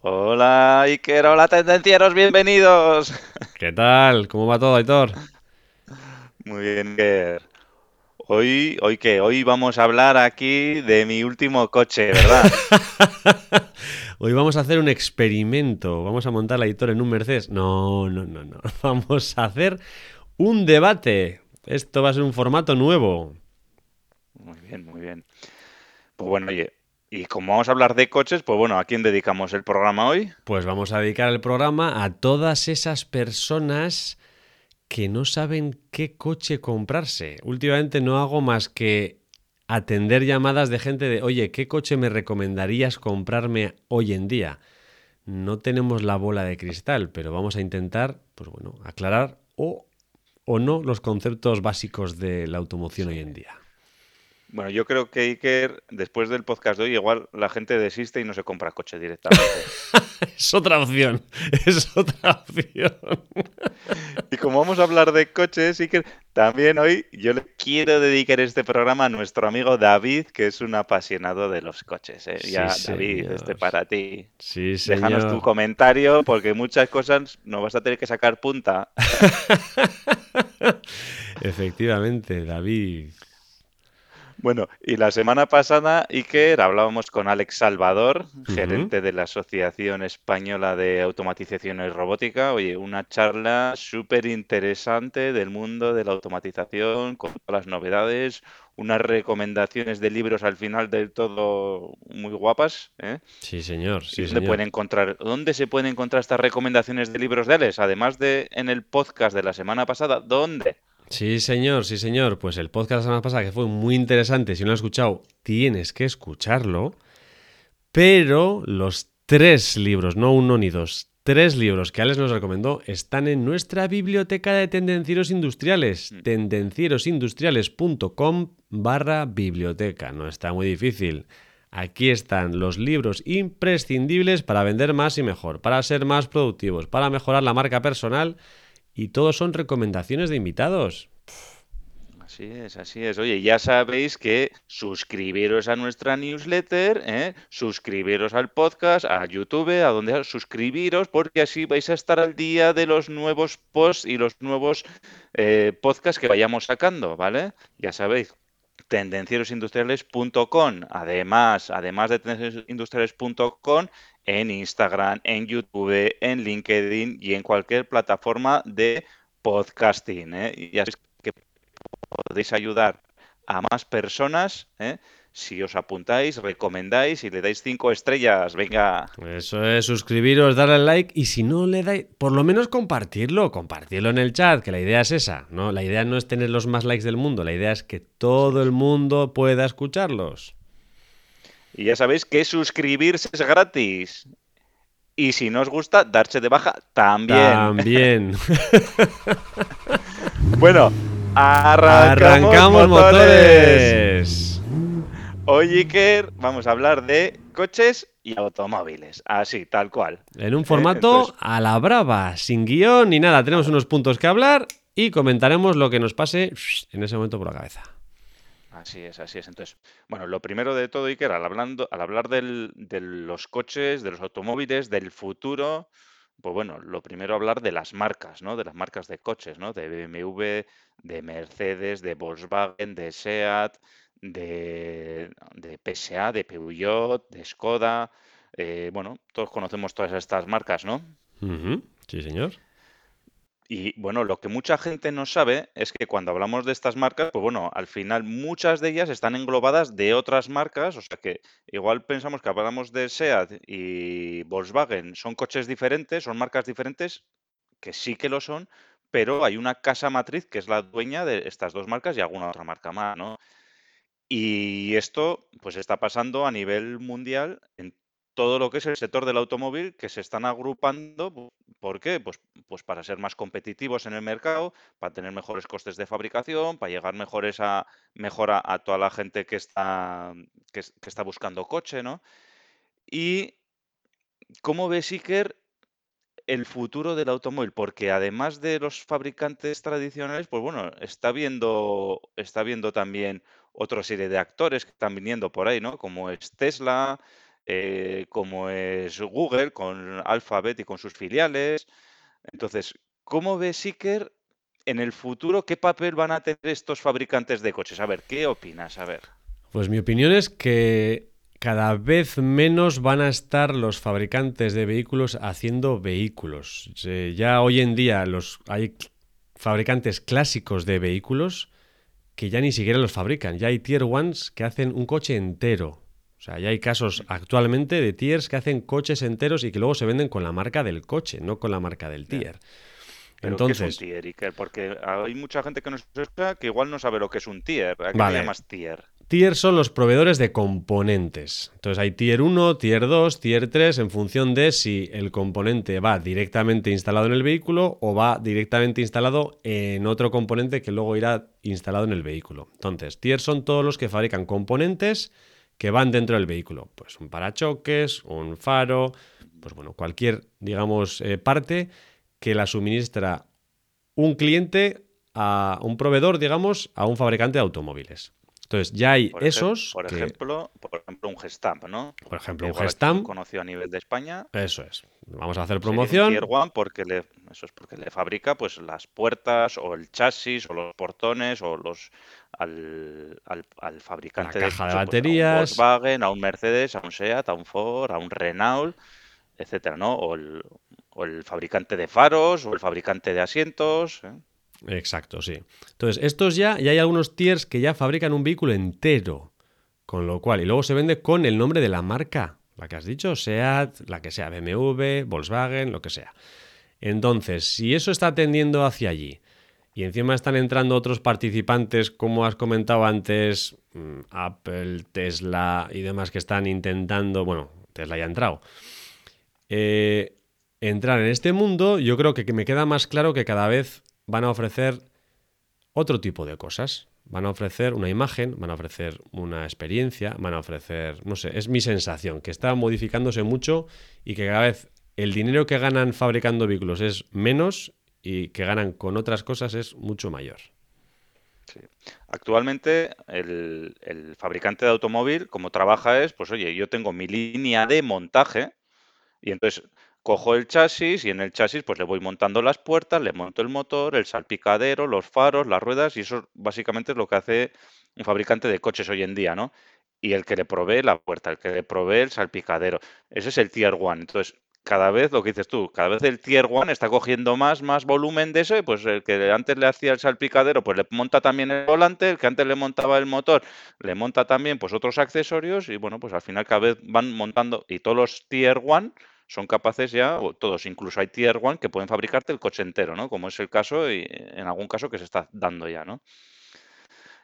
Hola Iker, hola tendencieros, bienvenidos. ¿Qué tal? ¿Cómo va todo, Aitor? Muy bien, Iker. Hoy, hoy qué, hoy vamos a hablar aquí de mi último coche, ¿verdad? Hoy vamos a hacer un experimento. Vamos a montar la Aitor en un Mercedes. No, no, no, no. Vamos a hacer un debate. Esto va a ser un formato nuevo. Muy bien, muy bien. Pues bueno, oye, y como vamos a hablar de coches, pues bueno, ¿a quién dedicamos el programa hoy? Pues vamos a dedicar el programa a todas esas personas que no saben qué coche comprarse. Últimamente no hago más que atender llamadas de gente de, oye, ¿qué coche me recomendarías comprarme hoy en día? No tenemos la bola de cristal, pero vamos a intentar, pues bueno, aclarar o, o no los conceptos básicos de la automoción hoy en día. Bueno, yo creo que Iker, después del podcast de hoy, igual la gente desiste y no se compra coche directamente. es otra opción, es otra opción. y como vamos a hablar de coches, Iker, también hoy yo le quiero dedicar este programa a nuestro amigo David, que es un apasionado de los coches. ¿eh? Sí, ya, señor. David, este para ti. Sí, señor. Déjanos tu comentario, porque muchas cosas no vas a tener que sacar punta. Efectivamente, David. Bueno, y la semana pasada, Iker, hablábamos con Alex Salvador, gerente de la Asociación Española de Automatización y Robótica. Oye, una charla súper interesante del mundo de la automatización, con todas las novedades, unas recomendaciones de libros al final del todo muy guapas. ¿eh? Sí, señor, ¿Y sí, dónde señor. pueden encontrar, dónde se pueden encontrar estas recomendaciones de libros de Alex? Además de en el podcast de la semana pasada, ¿dónde? Sí, señor, sí, señor. Pues el podcast la semana pasada, que fue muy interesante, si no lo has escuchado, tienes que escucharlo. Pero los tres libros, no uno ni dos, tres libros que Alex nos recomendó están en nuestra biblioteca de tendencieros industriales, Mm. tendencierosindustriales.com barra biblioteca. No está muy difícil. Aquí están los libros imprescindibles para vender más y mejor, para ser más productivos, para mejorar la marca personal y todos son recomendaciones de invitados. Así es, así es. Oye, ya sabéis que suscribiros a nuestra newsletter, ¿eh? suscribiros al podcast, a YouTube, a donde suscribiros, porque así vais a estar al día de los nuevos posts y los nuevos eh, podcasts que vayamos sacando, ¿vale? Ya sabéis, tendencierosindustriales.com. Además, además de tendencierosindustriales.com, en Instagram, en YouTube, en LinkedIn y en cualquier plataforma de podcasting. ¿eh? Y sabéis que podéis ayudar a más personas ¿eh? si os apuntáis, recomendáis y le dais cinco estrellas. Venga, Eso es, suscribiros, darle al like y si no le dais, por lo menos compartirlo, compartirlo en el chat, que la idea es esa, ¿no? La idea no es tener los más likes del mundo, la idea es que todo el mundo pueda escucharlos. Y ya sabéis que suscribirse es gratis. Y si no os gusta, darse de baja también. También. Bueno, arrancamos, Arrancamos motores. motores. Hoy, Iker, vamos a hablar de coches y automóviles. Así, tal cual. En un formato entonces- a la brava, sin guion ni nada. Tenemos unos puntos que hablar y comentaremos lo que nos pase en ese momento por la cabeza. Así es, así es. Entonces, bueno, lo primero de todo, Iker, al, hablando, al hablar de los coches, de los automóviles, del futuro, pues bueno, lo primero hablar de las marcas, ¿no? De las marcas de coches, ¿no? De BMW, de Mercedes, de Volkswagen, de SEAT, de, PSA, de Peugeot, de Skoda. eh, bueno, todos conocemos todas estas marcas, ¿no? Sí, señor. Y bueno, lo que mucha gente no sabe es que cuando hablamos de estas marcas, pues bueno, al final muchas de ellas están englobadas de otras marcas, o sea que igual pensamos que hablamos de SEAT y Volkswagen, son coches diferentes, son marcas diferentes, que sí que lo son, pero hay una casa matriz que es la dueña de estas dos marcas y alguna otra marca más, ¿no? Y esto pues está pasando a nivel mundial en todo lo que es el sector del automóvil que se están agrupando. ¿Por qué? Pues, pues para ser más competitivos en el mercado, para tener mejores costes de fabricación, para llegar mejores a, mejor a, toda la gente que está, que, está buscando coche, ¿no? Y cómo ves Iker el futuro del automóvil, porque además de los fabricantes tradicionales, pues bueno, está viendo, está viendo también otra serie de actores que están viniendo por ahí, ¿no? Como es Tesla, eh, como es Google con Alphabet y con sus filiales. Entonces, ¿cómo ves Iker en el futuro qué papel van a tener estos fabricantes de coches? A ver, ¿qué opinas? A ver. Pues mi opinión es que cada vez menos van a estar los fabricantes de vehículos haciendo vehículos. Ya hoy en día los, hay fabricantes clásicos de vehículos que ya ni siquiera los fabrican. Ya hay tier ones que hacen un coche entero. O sea, ya hay casos actualmente de tiers que hacen coches enteros y que luego se venden con la marca del coche, no con la marca del tier. Entonces, ¿qué es un tier, Iker? Porque hay mucha gente que nos escucha que igual no sabe lo que es un tier. ¿A qué llamas tier? Tier son los proveedores de componentes. Entonces hay tier 1, tier 2, tier 3 en función de si el componente va directamente instalado en el vehículo o va directamente instalado en otro componente que luego irá instalado en el vehículo. Entonces, tier son todos los que fabrican componentes que van dentro del vehículo. Pues un parachoques, un faro, pues bueno, cualquier, digamos, eh, parte que la suministra un cliente a un proveedor, digamos, a un fabricante de automóviles. Entonces, ya hay esos. por, ejemplo, por ejemplo, un Gestamp, ¿no? Por ejemplo, un Gestamp. Conocido a nivel de España. Eso es. Vamos a hacer promoción. Tier One porque le, eso es porque le fabrica pues las puertas o el chasis o los portones o los al, al, fabricante de, caja de, baterías. a un Volkswagen, a un Mercedes, a un Seat, a un Ford, a un Renault, etcétera, ¿no? O el, o el fabricante de faros o el fabricante de asientos. ¿eh? Exacto, sí. Entonces, estos ya, ya hay algunos tiers que ya fabrican un vehículo entero. Con lo cual, y luego se vende con el nombre de la marca, la que has dicho, SEAT, la que sea, BMW, Volkswagen, lo que sea. Entonces, si eso está tendiendo hacia allí, y encima están entrando otros participantes, como has comentado antes, mm, Apple, Tesla y demás que están intentando, bueno, Tesla ya ha entrado, eh, entrar en este mundo, yo creo que me queda más claro que cada vez van a ofrecer otro tipo de cosas. Van a ofrecer una imagen, van a ofrecer una experiencia, van a ofrecer, no sé, es mi sensación, que está modificándose mucho y que cada vez el dinero que ganan fabricando vehículos es menos y que ganan con otras cosas es mucho mayor. Actualmente el, el, fabricante de automóvil, como trabaja es, pues oye, yo tengo mi línea de montaje y entonces cojo el chasis y en el chasis pues le voy montando las puertas, le monto el motor, el salpicadero, los faros, las ruedas y eso básicamente es lo que hace un fabricante de coches hoy en día, ¿no? Y el que le provee la puerta, el que le provee el salpicadero. Ese es el tier one. Entonces, cada vez lo que dices tú, cada vez el tier one está cogiendo más, más volumen de eso, pues el que antes le hacía el salpicadero, pues le monta también el volante, el que antes le montaba el motor, le monta también pues otros accesorios y bueno, pues al final cada vez van montando y todos los tier one son capaces ya, o todos, incluso hay Tier One que pueden fabricarte el coche entero, ¿no? Como es el caso y en algún caso que se está dando ya, ¿no?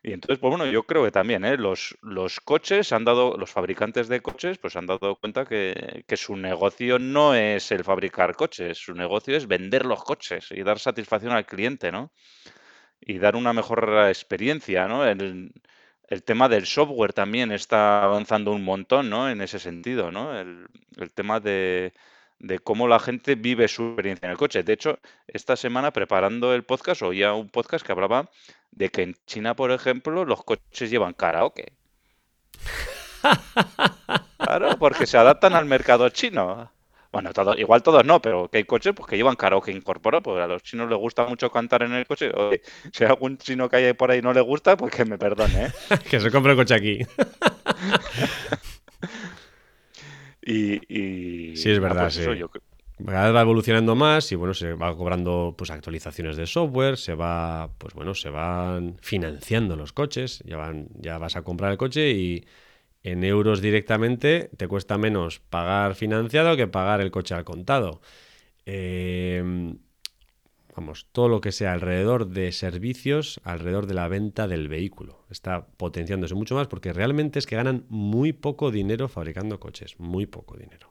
Y entonces, pues bueno, yo creo que también, ¿eh? Los, los coches han dado, los fabricantes de coches, pues han dado cuenta que, que su negocio no es el fabricar coches, su negocio es vender los coches y dar satisfacción al cliente, ¿no? Y dar una mejor experiencia, ¿no? El, el tema del software también está avanzando un montón, ¿no? En ese sentido, ¿no? El, tema de, cómo la gente vive su experiencia en el coche. De hecho, esta semana preparando el podcast oía un podcast que hablaba de que en China, por ejemplo, los coches llevan karaoke. Claro, porque se adaptan al mercado chino. Bueno, todo, igual todos no, pero que hay coches pues, que llevan karaoke incorporado, porque a los chinos les gusta mucho cantar en el coche. si algún chino que hay por ahí no le gusta, pues que me perdone. ¿eh? que se compre el coche aquí. y, Sí, es verdad, pues sí. Cada vez va evolucionando más y bueno, se va cobrando pues actualizaciones de software, se va, pues bueno, se van financiando los coches, ya van, ya vas a comprar el coche y en euros directamente te cuesta menos pagar financiado que pagar el coche al contado. Em, vamos, todo lo que sea alrededor de servicios, alrededor de la venta del vehículo. Está potenciándose mucho más porque realmente es que ganan muy poco dinero fabricando coches, muy poco dinero.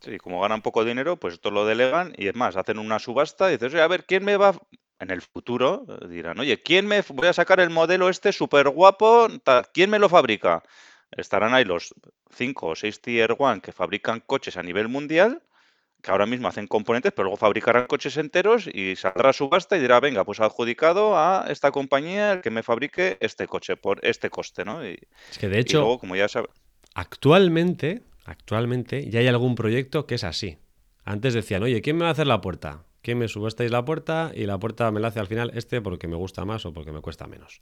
Sí, como ganan poco dinero, pues esto lo delegan y es más, hacen una subasta y dices, oye, a ver, ¿quién me va en el futuro? eh, Dirán, oye, ¿quién me voy a sacar el modelo este súper guapo? ¿Quién me lo fabrica? Estarán ahí los cinco o seis Tier One que fabrican coches a nivel mundial, que ahora mismo hacen componentes, pero luego fabricarán coches enteros y saldrá subasta y dirá, venga, pues adjudicado a esta compañía el que me fabrique este coche por este coste, ¿no? Y, Es que de hecho, luego, como ya sabes, actualmente, actualmente ya hay algún proyecto que es así. Antes decían, oye, ¿quién me va a hacer la puerta? ¿Quién me subastáis la puerta? Y la puerta me la hace al final este porque me gusta más o porque me cuesta menos.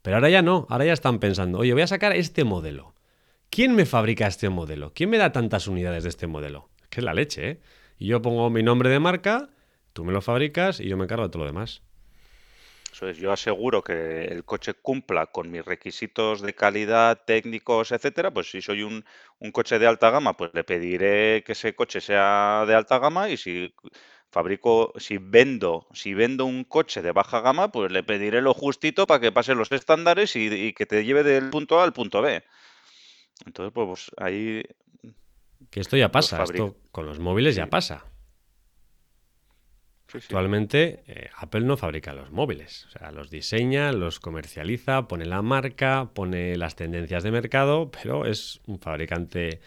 Pero ahora ya no, ahora ya están pensando, oye, voy a sacar este modelo. ¿Quién me fabrica este modelo? ¿Quién me da tantas unidades de este modelo? Que es la leche, ¿eh? Y yo pongo mi nombre de marca, tú me lo fabricas y yo me encargo de todo lo demás. Eso es, yo aseguro que el coche cumpla con mis requisitos de calidad, técnicos, etcétera. Pues si soy un coche de alta gama, pues le pediré que ese coche sea de alta gama y si fabrico, si vendo, si vendo un coche de baja gama, pues le pediré lo justito para que pase los estándares y, y que te lleve del punto A al punto B. Entonces, pues, pues, ahí Que esto ya los pasa, esto con los móviles ya pasa. sí, sí. Actualmente eh, Apple no fabrica los móviles, o sea, los diseña, los comercializa, pone la marca, pone las tendencias de mercado, pero es un fabricante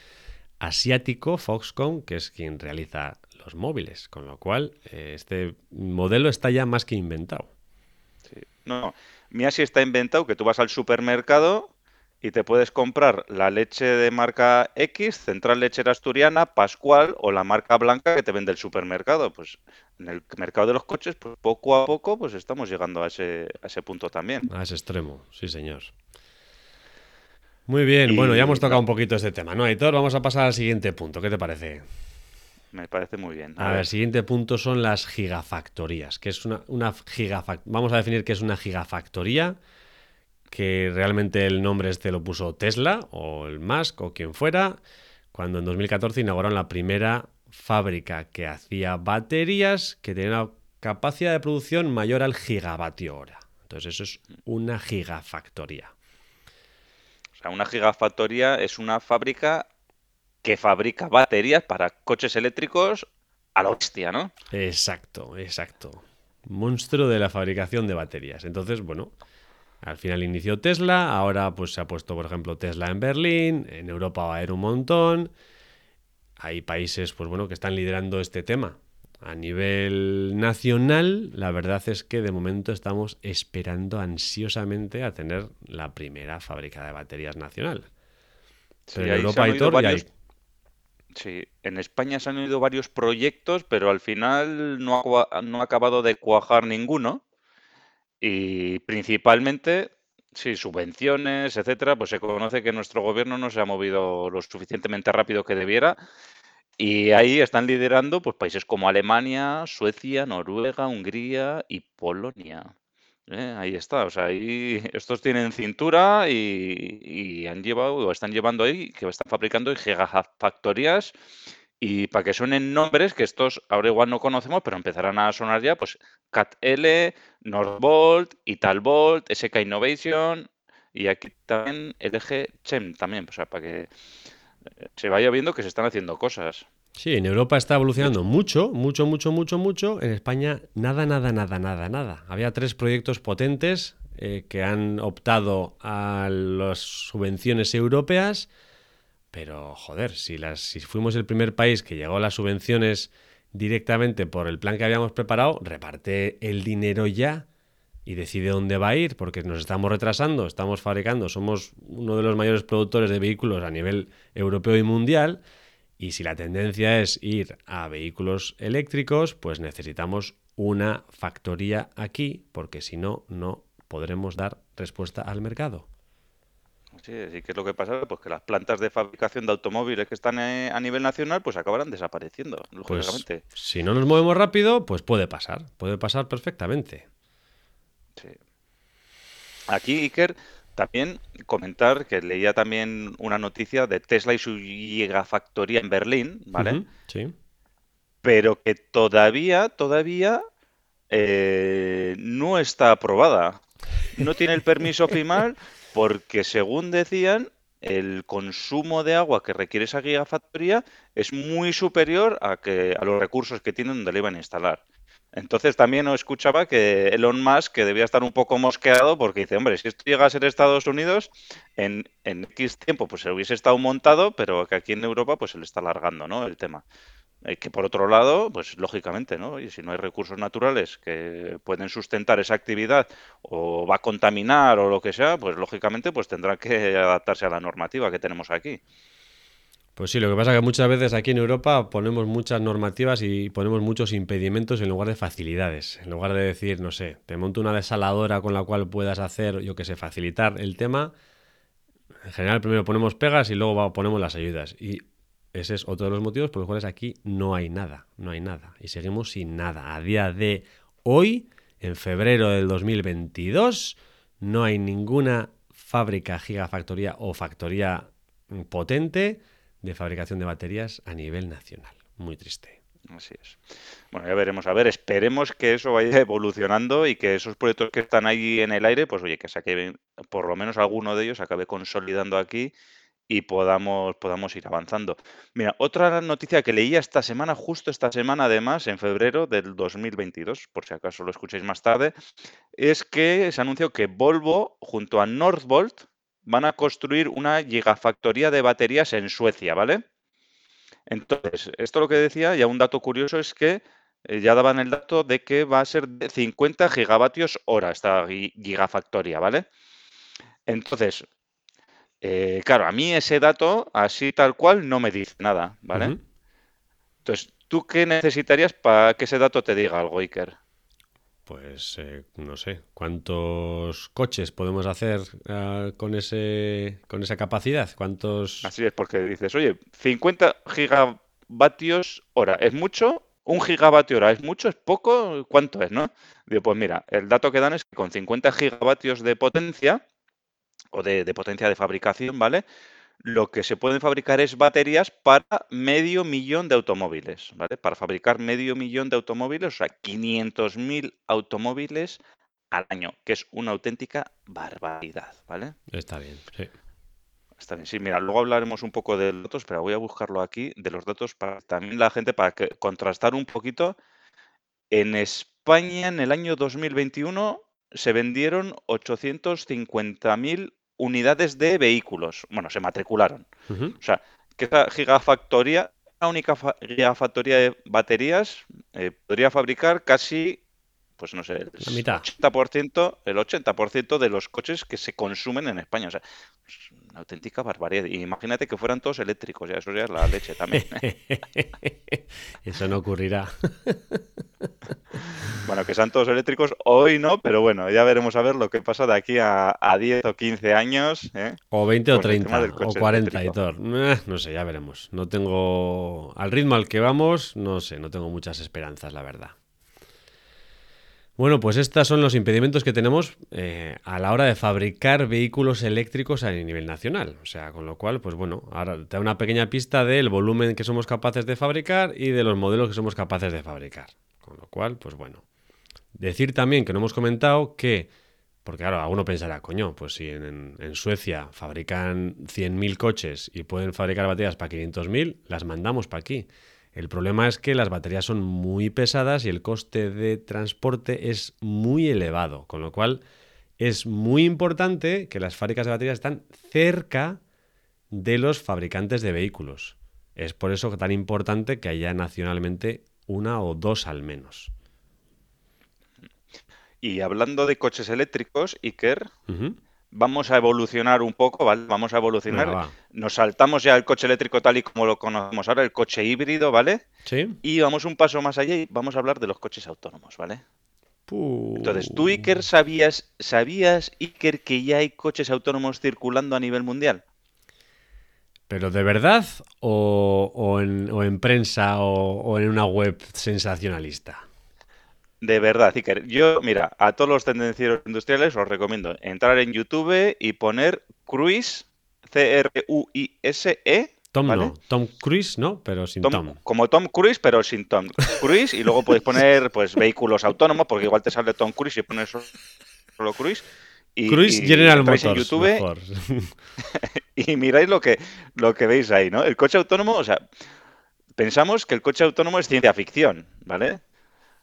asiático, Foxconn, que es quien realiza los móviles, con lo cual eh, este modelo está ya más que inventado. Sí. No, mira si está inventado que tú vas al supermercado y te puedes comprar la leche de marca X, Central Lechera Asturiana, Pascual o la marca blanca que te vende el supermercado. Pues en el mercado de los coches, pues poco a poco, pues estamos llegando a ese, a ese punto también. A ese extremo, sí señor. Muy bien, bueno, ya hemos tocado un poquito este tema, ¿no, Aitor? Vamos a pasar al siguiente punto, ¿qué te parece? me parece muy bien. A A ver, el siguiente punto son las gigafactorías, que es una, una gigafac- Vamos a definir qué es una gigafactoría, que realmente el nombre este lo puso Tesla o el Musk o quien fuera, cuando en 2014 inauguraron la primera fábrica que hacía baterías que tenía una capacidad de producción mayor al gigavatio hora. Entonces eso es una gigafactoría. Una gigafactoría es una fábrica que fabrica baterías para coches eléctricos a la bestia, ¿no? Exacto, exacto. Monstruo de la fabricación de baterías. Entonces, bueno, al final inició Tesla, ahora pues se ha puesto, por ejemplo, Tesla en Berlín, en Europa va a haber un montón. Hay países, pues bueno, que están liderando este tema. A nivel nacional, la verdad es que de momento estamos esperando ansiosamente a tener la primera fábrica de baterías nacional. Sí, Pero en ahí se Europa, hay. varios Sí, en España se han oído varios proyectos, pero al final no ha, no ha acabado de cuajar ninguno. Y principalmente, sí, subvenciones, etcétera, pues se conoce que nuestro gobierno no se ha movido lo suficientemente rápido que debiera. Y ahí están liderando pues, países como Alemania, Suecia, Noruega, Hungría y Polonia. ¿eh? Ahí está, o sea, ahí estos tienen cintura y, y han llevado o están llevando ahí, que están fabricando gigafactorías y para que suenen nombres que estos ahora igual no conocemos, pero empezarán a sonar ya, pues CAT-L, Northvolt, Italvolt, SK Innovation y aquí también LG Chem también, o sea, para que se vaya viendo que se están haciendo cosas. Sí, en Europa está evolucionando mucho, mucho, mucho, mucho, mucho. En España nada, nada, nada, nada, nada. Había tres proyectos potentes eh, que han optado a las subvenciones europeas, pero joder, si, las, si fuimos el primer país que llegó a las subvenciones directamente por el plan que habíamos preparado, reparte el dinero ya y decide dónde va a ir, porque nos estamos retrasando, estamos fabricando, somos uno de los mayores productores de vehículos a nivel europeo y mundial. Y si la tendencia es ir a vehículos eléctricos, pues necesitamos una factoría aquí, porque si no, no podremos dar respuesta al mercado. sí, sí, ¿qué es lo que pasa? Pues que las plantas de fabricación de automóviles que están eh, a nivel nacional, pues acabarán desapareciendo, Pues lógicamente. si no nos movemos rápido, pues puede pasar, puede pasar perfectamente. Sí. Aquí, Iker, también comentar que leía también una noticia de Tesla y su gigafactoría en Berlín, ¿vale? Sí. Pero que todavía, todavía eh, no está aprobada. No tiene el permiso final porque, según decían, el consumo de agua que requiere esa gigafactoría es muy superior a, que, a los recursos que tienen donde le iban a instalar. Entonces también escuchaba que Elon Musk que debía estar un poco mosqueado porque dice, hombre, si esto llega a ser Estados Unidos, en, en X tiempo pues se hubiese estado montado, pero que aquí en Europa pues se le está alargando, ¿no? El tema. Eh, que por otro lado, pues lógicamente, ¿no? Y si no hay recursos naturales que pueden sustentar esa actividad o va a contaminar o lo que sea, pues lógicamente pues tendrá que adaptarse a la normativa que tenemos aquí. Pues sí, lo que pasa es que muchas veces aquí en Europa ponemos muchas normativas y ponemos muchos impedimentos en lugar de facilidades. En lugar de decir, no sé, te monto una desaladora con la cual puedas hacer, yo que sé, facilitar el tema. En general primero ponemos pegas y luego ponemos las ayudas. Y ese es otro de los motivos por los cuales aquí no hay nada, no hay nada. Y seguimos sin nada. A día de hoy, en febrero del 2022, no hay ninguna fábrica, gigafactoría o factoría potente de fabricación de baterías a nivel nacional. Muy triste. Así es. Bueno, ya veremos. A ver, esperemos que eso vaya evolucionando y que esos proyectos que están ahí en el aire, pues oye, que se por lo menos alguno de ellos acabe consolidando aquí y podamos, podamos ir avanzando. Mira, otra noticia que leía esta semana, justo esta semana además, en febrero del 2022, por si acaso lo escucháis más tarde, es que se anunció que Volvo junto a Northvolt van a construir una gigafactoría de baterías en Suecia, ¿vale? Entonces, esto lo que decía, ya un dato curioso es que eh, ya daban el dato de que va a ser de 50 gigavatios hora esta gigafactoría, ¿vale? Entonces, eh, claro, a mí ese dato, así tal cual, no me dice nada, ¿vale? Entonces, ¿tú qué necesitarías para que ese dato te diga algo, Iker? Pues eh, no sé, ¿cuántos coches podemos hacer uh, con, ese, con esa capacidad? ¿Cuántos...? Así es, porque dices, oye, 50 gigavatios hora, ¿es mucho? ¿Un gigavatio hora es mucho? ¿Es poco? ¿Cuánto es, no? Digo, pues mira, el dato que dan es que con 50 gigavatios de potencia, o de, potencia de fabricación, ¿vale? Lo que se pueden fabricar es baterías para medio millón de automóviles, ¿vale? Para fabricar medio millón de automóviles, o sea, 500.000 automóviles al año, que es una auténtica barbaridad, ¿vale? Está bien, sí. Está bien, sí, mira, luego hablaremos un poco de datos, pero voy a buscarlo aquí, de los datos para también la gente, para que, contrastar un poquito. En España, en el año 2021, se vendieron 850.000 unidades de vehículos. Bueno, se matricularon. O sea, que esa gigafactoría, la única gigafactoría de baterías, eh, podría fabricar casi, pues no sé, el la mitad. 80%, el 80% de los coches que se consumen en España. O sea, una auténtica barbaridad. imagínate que fueran todos eléctricos, ya eso ya es la leche también. ¿eh? eso no ocurrirá. bueno, que sean todos eléctricos hoy no, pero bueno, ya veremos a ver lo que pasa de aquí a, 10 o 15 años. ¿eh? O 20 o 30 o 40 y todo. Eh, no sé, ya veremos. No tengo, al ritmo al que vamos, no sé, no tengo muchas esperanzas, la verdad. Bueno, pues estos son los impedimentos que tenemos eh, a la hora de fabricar vehículos eléctricos a nivel nacional. O sea, con lo cual, pues bueno, ahora te da una pequeña pista del volumen que somos capaces de fabricar y de los modelos que somos capaces de fabricar. Con lo cual, pues bueno. Decir también que no hemos comentado que, porque claro, uno pensará, coño, pues si en, en Suecia fabrican 100.000 coches y pueden fabricar baterías para 500.000, las mandamos para aquí. El problema es que las baterías son muy pesadas y el coste de transporte es muy elevado, con lo cual es muy importante que las fábricas de baterías están cerca de los fabricantes de vehículos. Es por eso tan importante que haya nacionalmente una o dos al menos. Y hablando de coches eléctricos, Iker, vamos a evolucionar un poco, ¿vale? Vamos a evolucionar. Nos saltamos ya el coche eléctrico tal y como lo conocemos ahora, el coche híbrido, ¿vale? Sí. Y vamos un paso más allá y vamos a hablar de los coches autónomos, ¿vale? Entonces, ¿tú, Iker, sabías, sabías, Iker, que ya hay coches autónomos circulando a nivel mundial? ¿Pero de verdad o, en, prensa o en una web sensacionalista? De verdad, Iker. Yo, mira, a todos los tendencieros industriales os recomiendo entrar en YouTube y poner Cruise, C-R-U-I-S-E, Tom ¿vale? no. Tom Cruise, ¿no? Pero sin Tom- Tom. Como Tom Cruise, pero sin Tom Cruise. Y luego podéis poner pues vehículos autónomos, porque igual te sale Tom Cruise y pones solo- solo Cruise. Y, Cruise y General en. YouTube mejor. y miráis lo que, lo que veis ahí, ¿no? El coche autónomo, o sea, pensamos que el coche autónomo es ciencia ficción, ¿vale?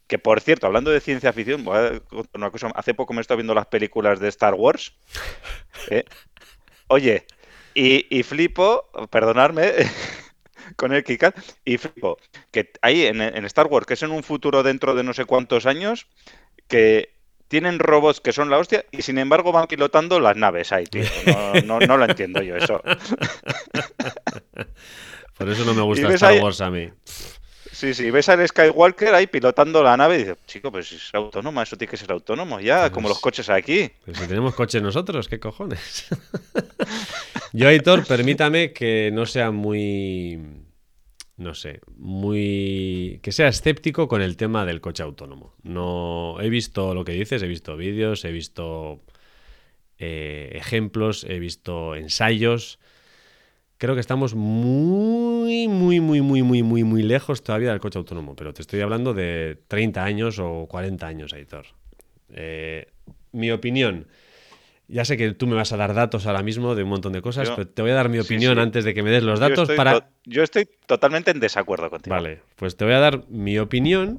Que por cierto, hablando de ciencia ficción, voy a contar una cosa. Hace poco me he estado viendo las películas de Star Wars. ¿eh? Oye, y, y flipo, perdonadme, con el KitKat, y flipo, que ahí en, en Star Wars, que es en un futuro dentro de no sé cuántos años, que tienen robots que son la hostia y sin embargo van pilotando las naves ahí, tío. No, no, no lo entiendo yo eso. Por eso no me gusta Star ahí- Wars a mí. Sí, sí, ves al Skywalker ahí pilotando la nave y dices, chico, pues es autónoma, eso tiene que ser autónomo ya, como los Pues- coches aquí. Pero si tenemos coche nosotros, ¿qué cojones? Yo, Aitor, permítame que no sea muy. No sé, muy. que sea escéptico con el tema del coche autónomo. No. He visto lo que dices, he visto vídeos, he visto eh, ejemplos, he visto ensayos. Creo que estamos muy, muy, muy, muy, muy, muy, muy lejos todavía del coche autónomo. Pero te estoy hablando de 30 años o 40 años, Aitor. Eh, mi opinión. Ya sé que tú me vas a dar datos ahora mismo de un montón de cosas, Yo- pero te voy a dar mi opinión sí. antes de que me des los datos para... to- yo estoy totalmente en desacuerdo contigo. Vale, pues te voy a dar mi opinión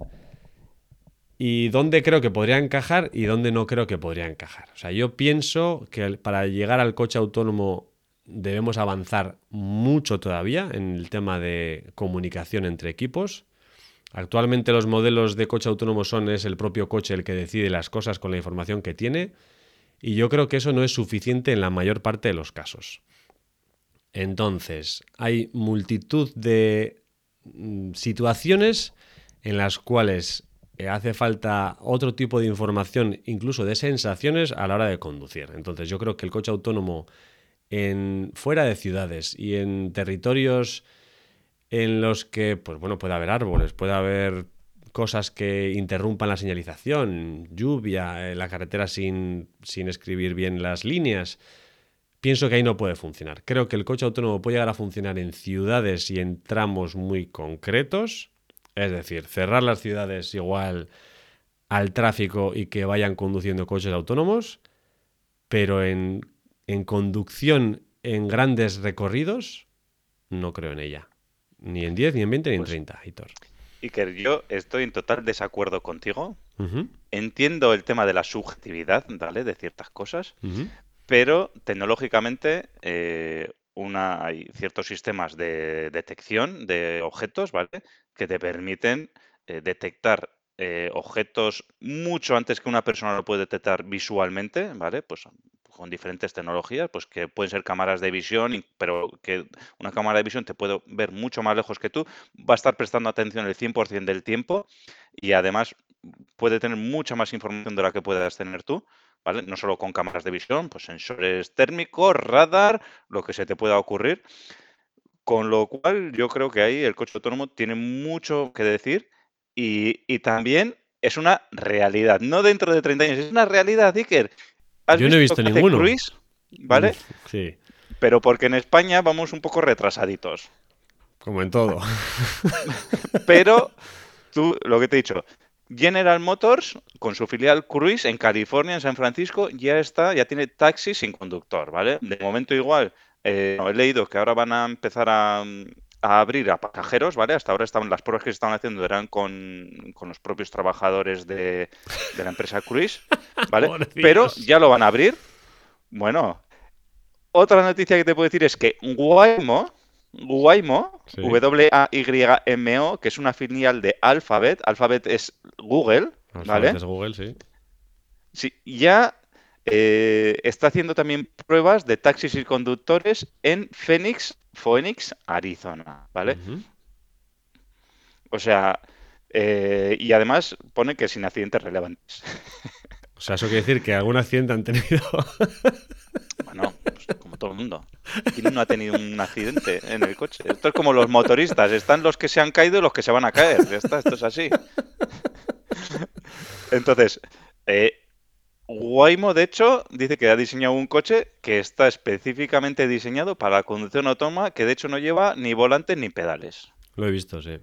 y dónde creo que podría encajar y dónde no creo que podría encajar. O sea, yo pienso que para llegar al coche autónomo debemos avanzar mucho todavía en el tema de comunicación entre equipos. Actualmente los modelos de coche autónomo son es el propio coche el que decide las cosas con la información que tiene y yo creo que eso no es suficiente en la mayor parte de los casos. Entonces, hay multitud de mm, situaciones en las cuales hace falta otro tipo de información, incluso de sensaciones a la hora de conducir. Entonces, yo creo que el coche autónomo en fuera de ciudades y en territorios en los que, pues bueno, puede haber árboles, puede haber cosas que interrumpan la señalización, lluvia, eh, la carretera sin, sin escribir bien las líneas. Pienso que ahí no puede funcionar. Creo que el coche autónomo puede llegar a funcionar en ciudades y en tramos muy concretos. Es decir, cerrar las ciudades igual al tráfico y que vayan conduciendo coches autónomos, pero en, en conducción en grandes recorridos, no creo en ella. Ni en 10, ni en 20, ni en Pues- 30, Hitor. Iker, yo estoy en total desacuerdo contigo. Entiendo el tema de la subjetividad, ¿vale? De ciertas cosas, pero tecnológicamente eh, una, hay ciertos sistemas de detección de objetos, ¿vale? Que te permiten eh, detectar eh, objetos mucho antes que una persona lo puede detectar visualmente, ¿vale? Pues con diferentes tecnologías, pues que pueden ser cámaras de visión, pero que una cámara de visión te puede ver mucho más lejos que tú, va a estar prestando atención el 100% del tiempo y además puede tener mucha más información de la que puedas tener tú, ¿vale? No solo con cámaras de visión, pues sensores térmicos, radar, lo que se te pueda ocurrir. Con lo cual, yo creo que ahí el coche autónomo tiene mucho que decir y, y también es una realidad, no dentro de 30 años, es una realidad, Iker. ¿Has Yo no he visto ninguno. Cruise? ¿Vale? Sí, Pero porque en España vamos un poco retrasaditos. como en todo. Pero tú, lo que te he dicho, General Motors, con su filial Cruise en California, en San Francisco, ya está, ya tiene taxi sin conductor, ¿vale? De momento igual, eh, he leído que ahora van a empezar a, a abrir a pasajeros, ¿vale? Hasta ahora estaban, las pruebas que se estaban haciendo eran con, con los propios trabajadores de, de la empresa Cruise, ¿vale? Pero ya lo van a abrir. Bueno, otra noticia que te puedo decir es que Waymo, Waymo, Sí. W-A-Y-M-O, que es una filial de Alphabet, Alphabet es Google, ¿vale? Alfabetes Google, sí. Sí, ya eh, está haciendo también pruebas de taxis y conductores en Phoenix, Phoenix, Arizona, ¿vale? O sea, eh, y además pone que sin accidentes relevantes. O sea, eso quiere decir que algún accidente han tenido. Bueno, pues como todo el mundo. ¿Quién no ha tenido un accidente en el coche? Esto es como los motoristas. Están los que se han caído y los que se van a caer. Ya está, esto es así. Entonces, eh, Waymo, de hecho, dice que ha diseñado un coche que está específicamente diseñado para la conducción autónoma, que de hecho no lleva ni volantes ni pedales. Lo he visto, sí.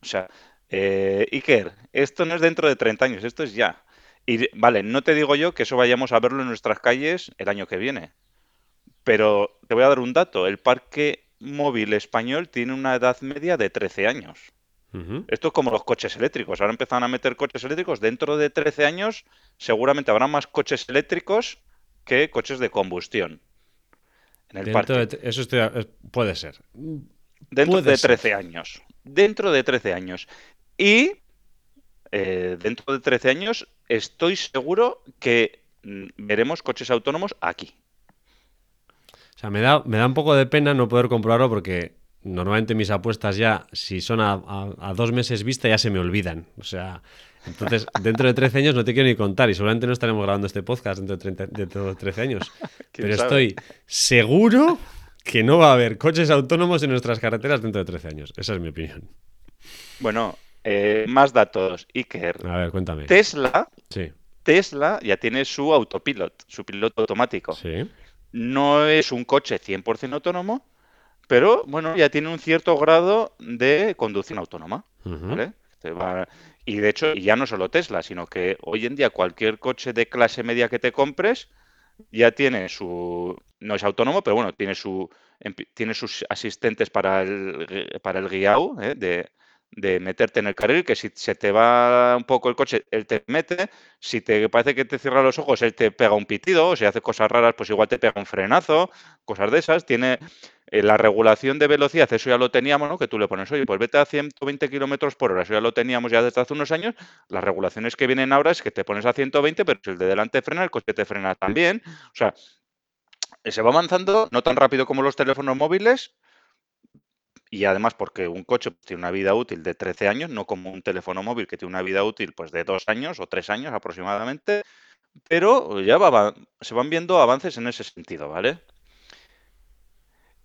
O sea, eh, Iker, esto no es dentro de 30 años, esto es ya. Y vale, no te digo yo que eso vayamos a verlo en nuestras calles el año que viene. Pero te voy a dar un dato. El parque móvil español tiene una edad media de 13 años. Esto es como los coches eléctricos. Ahora empiezan a meter coches eléctricos. Dentro de 13 años seguramente habrá más coches eléctricos que coches de combustión en el Dentro parque. de- eso estoy- eh, puede ser. Dentro Puede de ser. 13 años. Dentro de 13 años. Y eh, dentro de 13 años estoy seguro que mm, veremos coches autónomos aquí. O sea, me da, me da un poco de pena no poder comprobarlo porque normalmente mis apuestas ya, si son a, a- a dos meses vista, ya se me olvidan. O sea, entonces dentro de 13 años no te quiero ni contar y seguramente no estaremos grabando este podcast dentro de, 30 dentro de 13 años. ¿Quién Pero sabe? estoy seguro que no va a haber coches autónomos en nuestras carreteras dentro de 13 años. Esa es mi opinión. Bueno, eh, más datos. Iker. A ver, cuéntame. Tesla, Sí, Tesla ya tiene su autopilot, su piloto automático. sí. No es un coche 100% autónomo, pero bueno, ya tiene un cierto grado de conducción autónoma. ¿vale? Te va- Y de hecho, y ya no solo Tesla, sino que hoy en día cualquier coche de clase media que te compres ya tiene su, no es autónomo, pero bueno, tiene su, tiene sus asistentes para el, para el guiao, ¿eh? de, de meterte en el carril, que si se te va un poco el coche, él te mete, si te parece que te cierra los ojos, él te pega un pitido, o si hace cosas raras, pues igual te pega un frenazo, cosas de esas, tiene eh, la regulación de velocidad, eso ya lo teníamos, ¿no? Que tú le pones, oye, pues vete a 120 kilómetros por hora, eso ya lo teníamos ya desde hace unos años. Las regulaciones que vienen ahora es que te pones a 120, pero si el de delante frena, el coche te frena también. O sea, eh, se va avanzando, no tan rápido como los teléfonos móviles, y además porque un coche tiene una vida útil de 13 años, no como un teléfono móvil que tiene una vida útil pues de dos años o tres años aproximadamente, pero ya va se van viendo avances en ese sentido, ¿vale?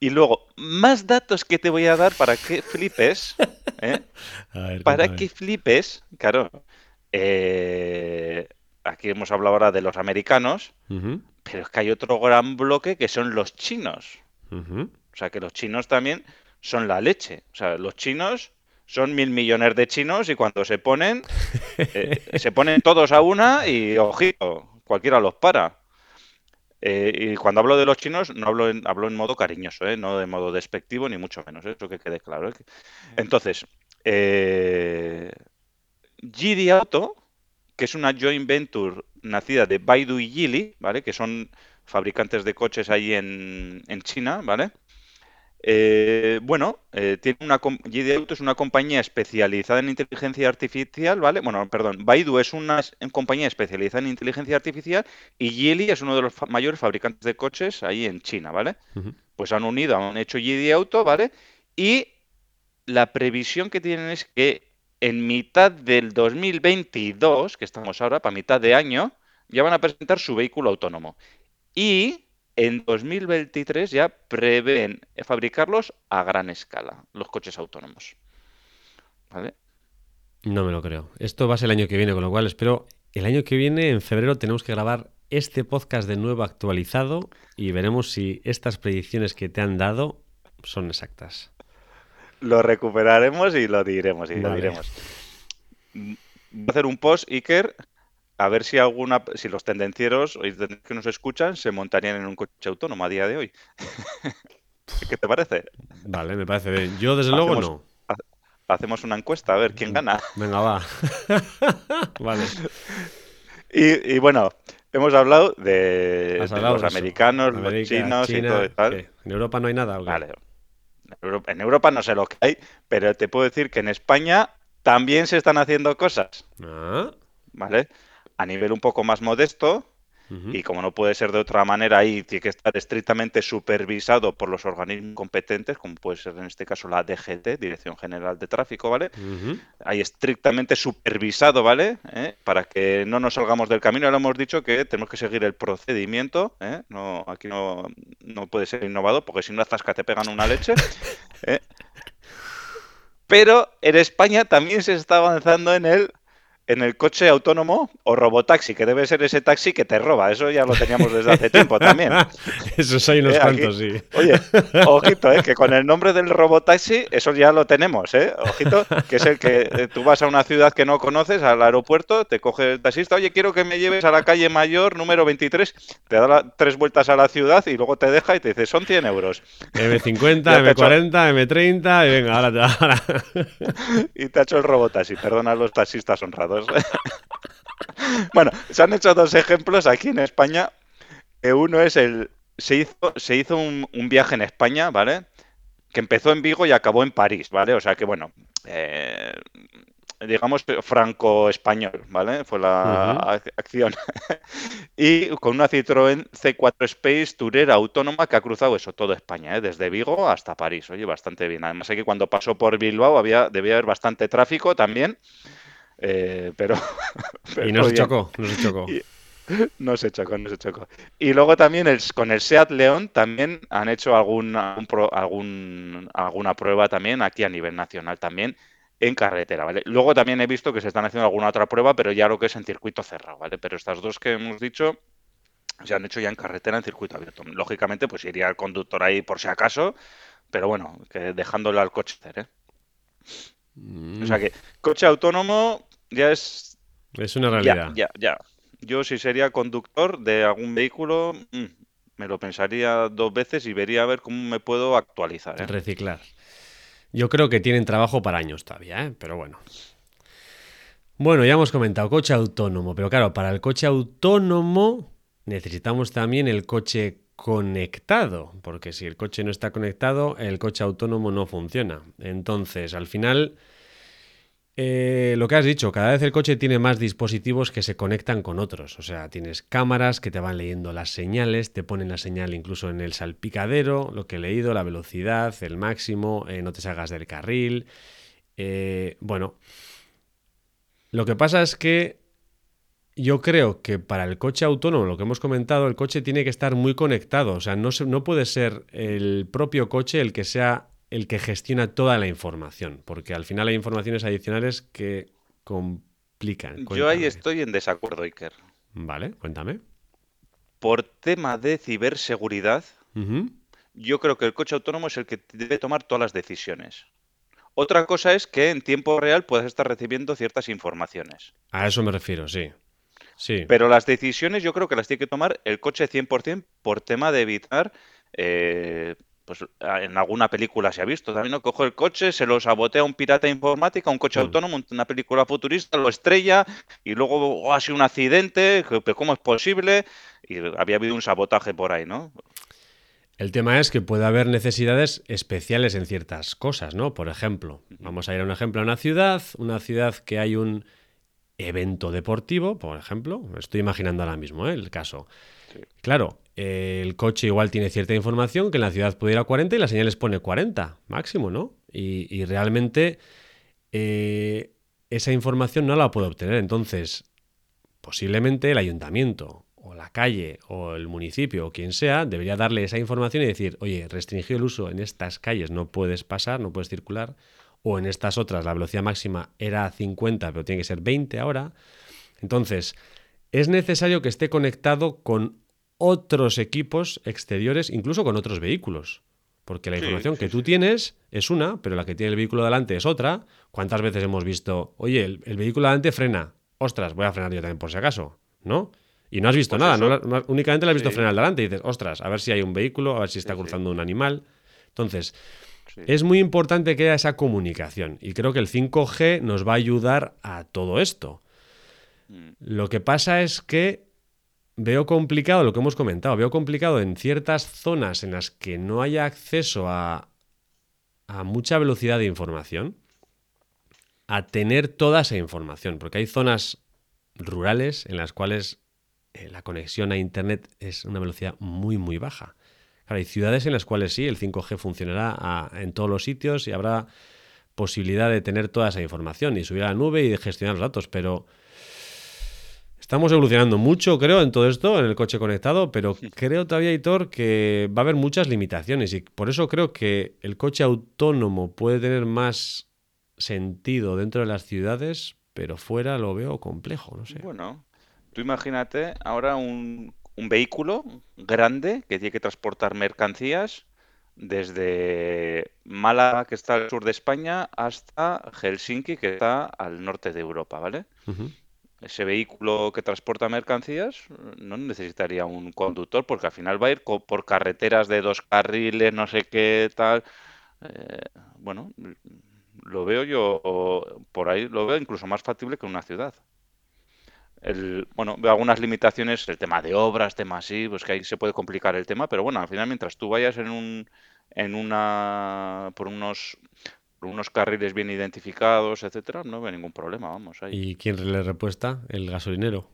Y luego, más datos que te voy a dar para que flipes, ¿eh? Ver, Para que flipes, claro. eh, aquí hemos hablado ahora de los americanos, pero es que hay otro gran bloque que son los chinos. O sea, que los chinos también son la leche. O sea, los chinos son mil millones de chinos y cuando se ponen, eh, se ponen todos a una y, ojito, cualquiera los para. Eh, y cuando hablo de los chinos, no hablo en, hablo en modo cariñoso, ¿eh? No de modo despectivo, ni mucho menos, ¿eh? Eso que quede claro. ¿eh? Entonces, eh, GD Auto, que es una joint venture nacida de Baidu y Geely, ¿vale? Que son fabricantes de coches ahí en, en China, ¿vale? Eh, bueno, eh, tiene una GD Auto es una compañía especializada en inteligencia artificial, ¿vale? Bueno, perdón, Baidu es una compañía especializada en inteligencia artificial y Geely es uno de los fa- mayores fabricantes de coches ahí en China, ¿vale? Pues han unido, han hecho GD Auto, ¿vale? Y la previsión que tienen es que en mitad del 2022, que estamos ahora, para mitad de año, ya van a presentar su vehículo autónomo. Y en 2023 ya prevén fabricarlos a gran escala, los coches autónomos. ¿Vale? No me lo creo. Esto va a ser el año que viene, con lo cual espero el año que viene, en febrero, tenemos que grabar este podcast de nuevo actualizado y veremos si estas predicciones que te han dado son exactas. Lo recuperaremos y lo diremos, y lo diremos. Voy a hacer un post, Iker, a ver si alguna, si los tendencieros que nos escuchan se montarían en un coche autónomo a día de hoy. ¿Qué te parece? Vale, me parece bien. Yo, desde luego, no. ha- Hacemos una encuesta a ver quién gana. Venga, va. vale. Y, y bueno, hemos hablado de, Has de hablado los eso. americanos, los chinos y todo y tal. ¿qué? ¿En Europa no hay nada? o qué? Vale. En Europa, en Europa no sé lo que hay, pero te puedo decir que en España también se están haciendo cosas, Ah, ¿vale? A nivel un poco más modesto, y como no puede ser de otra manera, ahí tiene que estar estrictamente supervisado por los organismos competentes, como puede ser en este caso la DGT, Dirección General de Tráfico, ¿vale? Ujú. Ahí estrictamente supervisado, ¿vale? ¿Eh? Para que no nos salgamos del camino. Ahora hemos dicho que tenemos que seguir el procedimiento. ¿eh? No, aquí no, no puede ser innovado, porque si no zasca te pegan una leche. ¿eh? Pero en España también se está avanzando en el en el coche autónomo o robotaxi, que debe ser ese taxi que te roba. Eso ya lo teníamos desde hace tiempo también. Eso hay unos Eh, cuantos, sí. Oye, ojito, eh, que con el nombre del robotaxi, eso ya lo tenemos, ¿eh? Ojito, que es el que eh, tú vas a una ciudad que no conoces, al aeropuerto, te coge el taxista, oye, quiero que me lleves a la calle mayor número 23, te da la- tres vueltas a la ciudad y luego te deja y te dice, son 100 euros. M50, Ya te he hecho- M40, M30, y venga, ahora, te- ahora. Y te ha hecho el robotaxi, perdona a los taxistas honrados. bueno, se han hecho dos ejemplos aquí en España. que uno es el. Se hizo, se hizo un, un viaje en España, ¿vale? Que empezó en Vigo y acabó en París, ¿vale? O sea que, bueno, eh, digamos franco-español, ¿vale? Fue la acción. y con una Citroën C4 Space Turera autónoma que ha cruzado eso, todo España, ¿eh? Desde Vigo hasta París. Oye, bastante bien. Además, aquí cuando pasó por Bilbao había, debía haber bastante tráfico también. Eh, pero, pero Y no se chocó, no se chocó. Y- No se chocó, no se chocó. Y luego también el- con el SEAT León también han hecho algún, algún pro- algún- alguna prueba también aquí a nivel nacional también en carretera, ¿vale? Luego también he visto que se están haciendo alguna otra prueba, pero ya lo que es en circuito cerrado, ¿vale? Pero estas dos que hemos dicho se han hecho ya en carretera en circuito abierto. Lógicamente, pues iría el conductor ahí por si acaso, pero bueno, que dejándole al coche hacer, ¿eh? O sea que coche autónomo ya es Es una realidad. ya, ya. Yo si sería conductor de algún vehículo, mm, me lo pensaría dos veces y vería a ver cómo me puedo actualizar. ¿eh? Reciclar. Yo creo que tienen trabajo para años todavía, ¿eh? pero bueno. Bueno, ya hemos comentado coche autónomo, pero claro, para el coche autónomo necesitamos también el coche conectado, porque si el coche no está conectado, el coche autónomo no funciona. Entonces, al final, eh, lo que has dicho, cada vez el coche tiene más dispositivos que se conectan con otros. O sea, tienes cámaras que te van leyendo las señales, te ponen la señal incluso en el salpicadero, lo que he leído, la velocidad, el máximo, eh, no te salgas del carril. Eh, bueno, lo que pasa es que yo creo que para el coche autónomo, lo que hemos comentado, el coche tiene que estar muy conectado. O sea, no, se- no puede ser el propio coche el que sea el que gestiona toda la información, porque al final hay informaciones adicionales que complican. Yo ahí estoy en desacuerdo, Iker. Vale, cuéntame. Por tema de ciberseguridad, yo creo que el coche autónomo es el que debe tomar todas las decisiones. Otra cosa es que en tiempo real puedas estar recibiendo ciertas informaciones. A eso me refiero, sí. Sí. Pero las decisiones yo creo que las tiene que tomar el coche 100% por tema de evitar, eh, pues en alguna película se ha visto también, ¿no? Coge el coche, se lo sabotea un pirata informático, un coche Mm. autónomo, una película futurista, lo estrella y luego oh, ha sido un accidente, pero ¿cómo es posible? Y había habido un sabotaje por ahí, ¿no? El tema es que puede haber necesidades especiales en ciertas cosas, ¿no? Por ejemplo, vamos a ir a un ejemplo a una ciudad, una ciudad que hay un evento deportivo, por ejemplo, estoy imaginando ahora mismo ¿eh? el caso. Claro, el coche igual tiene cierta información que en la ciudad ir a 40 y la señal les pone 40 máximo, ¿no? Y, y realmente eh, esa información no la puede obtener. Entonces, posiblemente el ayuntamiento o la calle o el municipio o quien sea debería darle esa información y decir, oye, restringido el uso en estas calles, no puedes pasar, no puedes circular, o en estas otras la velocidad máxima era 50, pero tiene que ser 20 ahora. Entonces, es necesario que esté conectado con otros equipos exteriores, incluso con otros vehículos. Porque la información sí, que tú sí. tienes es una, pero la que tiene el vehículo delante es otra. ¿Cuántas veces hemos visto, oye, el, el vehículo delante frena? Ostras, voy a frenar yo también por si acaso, ¿no? Y no has visto Pues nada, no no- únicamente la has visto frenar delante y dices, ostras, a ver si hay un vehículo, a ver si está cruzando un animal. Entonces, es muy importante que haya esa comunicación y creo que el 5G nos va a ayudar a todo esto. Mm. Lo que pasa es que veo complicado lo que hemos comentado, veo complicado en ciertas zonas en las que no haya acceso a, a mucha velocidad de información, a tener toda esa información, porque hay zonas rurales en las cuales eh, la conexión a Internet es una velocidad muy, muy baja. Claro, hay ciudades en las cuales sí, el 5G funcionará en todos los sitios y habrá posibilidad de tener toda esa información y subir a la nube y de gestionar los datos, pero estamos evolucionando mucho, creo, en todo esto, en el coche conectado, pero creo todavía, Hitor, que va a haber muchas limitaciones y por eso creo que el coche autónomo puede tener más sentido dentro de las ciudades pero fuera lo veo complejo, no sé. Bueno, tú imagínate ahora un, un vehículo grande que tiene que transportar mercancías desde Málaga, que está al sur de España, hasta Helsinki, que está al norte de Europa, ¿vale? Ese vehículo que transporta mercancías no necesitaría un conductor porque al final va a ir por carreteras de dos carriles, no sé qué tal. Eh, bueno, lo veo yo por ahí, lo veo incluso más factible que en una ciudad. El, bueno, veo algunas limitaciones, el tema de obras, tema así, pues que ahí se puede complicar el tema, pero bueno, al final mientras tú vayas en un, en una, por unos, unos carriles bien identificados, etcétera, no veo ningún problema, vamos, ahí. ¿Y quién le repuesta? El gasolinero.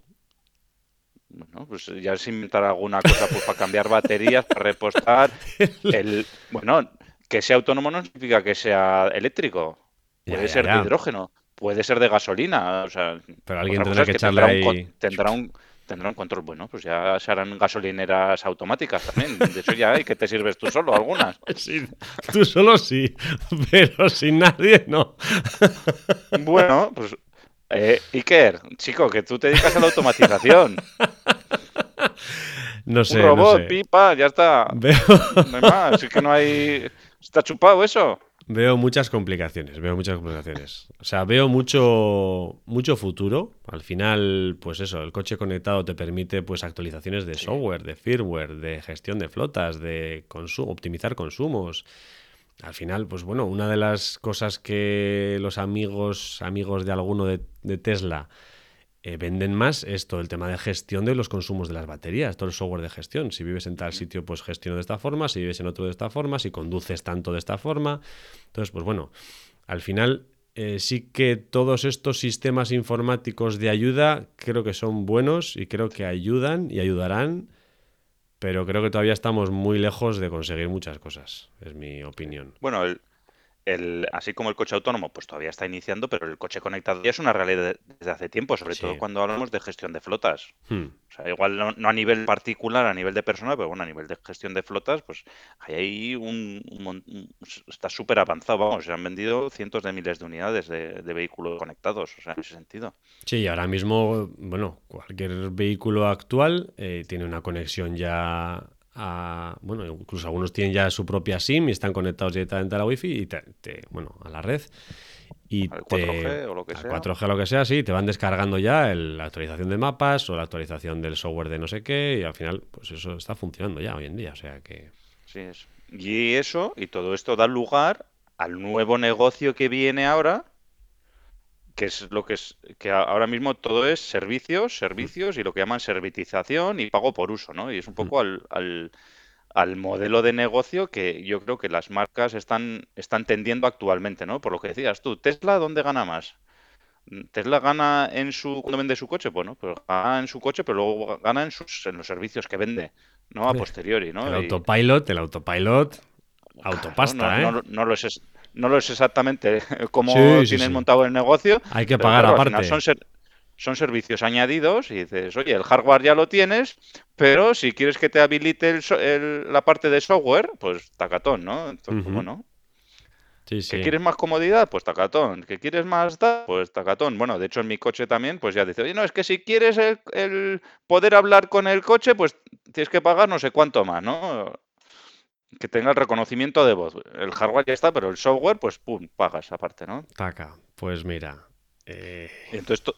Bueno, pues ya es inventar alguna cosa pues, para cambiar baterías, para repostar. El, bueno, que sea autónomo no significa que sea eléctrico. Puede ya, ser de ya. hidrógeno, puede ser de gasolina. O sea, Pero alguien tendrá que que echarle tendrá ahí. un, tendrá un control. Bueno, pues ya se harán gasolineras automáticas también. De hecho, ya hay que te sirves tú solo algunas. Sí, tú solo sí, pero sin nadie no. Bueno, pues. Eh, Iker, chico, que tú te dedicas a la automatización. No sé, un no robot, sé. pipa, ya está. Veo, No hay más. Es que no hay. Está chupado eso. Veo muchas complicaciones, veo muchas complicaciones. O sea, veo mucho, mucho futuro. Al final, pues eso, el coche conectado te permite pues actualizaciones de software, de firmware, de gestión de flotas, de consumo, optimizar consumos. Al final, pues bueno, una de las cosas que los amigos, amigos de alguno de, de Tesla eh, venden más es todo el tema de gestión de los consumos de las baterías, todo el software de gestión. Si vives en tal sitio, pues gestiono de esta forma, si vives en otro de esta forma, si conduces tanto de esta forma. Entonces, pues bueno, al final eh, sí que todos estos sistemas informáticos de ayuda creo que son buenos y creo que ayudan y ayudarán, pero creo que todavía estamos muy lejos de conseguir muchas cosas, es mi opinión. Bueno, el, el- así como el coche autónomo, pues todavía está iniciando, pero el coche conectado ya es una realidad desde hace tiempo, sobre todo cuando hablamos de gestión de flotas. Hmm. O sea, igual no, no a nivel particular, a nivel de persona, pero bueno, a nivel de gestión de flotas, pues hay ahí un, un está súper avanzado, vamos, se han vendido cientos de miles de unidades de, de vehículos conectados, o sea, en ese sentido. Sí, ahora mismo, bueno, cualquier vehículo actual eh, tiene una conexión ya a, bueno, incluso algunos tienen ya su propia SIM y están conectados directamente a la Wi-Fi y te, te- bueno, a la red. Y Al te, 4G o lo que al sea. 4G lo que sea, sí, te van descargando ya el- la actualización de mapas o la actualización del software de no sé qué y al final, pues eso está funcionando ya hoy en día, o sea que... Sí, es. Y eso, y todo esto da lugar al nuevo negocio que viene ahora, que es lo que es, que ahora mismo todo es servicios, servicios y lo que llaman servitización y pago por uso, ¿no? Y es un poco al, al, al modelo de negocio que yo creo que las marcas están, están tendiendo actualmente, ¿no? Por lo que decías tú, Tesla, ¿dónde gana más? Tesla gana en su cuando vende su coche, bueno, pues gana en su coche, pero luego gana en sus en los servicios que vende, ¿no? A posteriori, ¿no? El Y- autopilot, el autopilot, Claro, autopasta, no, ¿eh? no, no lo es, no lo es exactamente cómo Sí, sí, tienen sí. montado el negocio, Hay que pagar aparte. son, ser- son servicios añadidos y dices, oye, el hardware ya lo tienes, pero si quieres que te habilite el la parte de software, pues tacatón, ¿no? Entonces, bueno, Sí, ¿que quieres más comodidad? Pues tacatón. ¿Que quieres más tal? Pues tacatón. Bueno, de hecho en mi coche también, pues ya dice, oye, no, es que si quieres el, el poder hablar con el coche, pues tienes que pagar no sé cuánto más, ¿no? Que tenga el reconocimiento de voz. El hardware ya está, pero el software, pues pum, pagas aparte, ¿no? Taca, pues mira. eh, Y entonces to-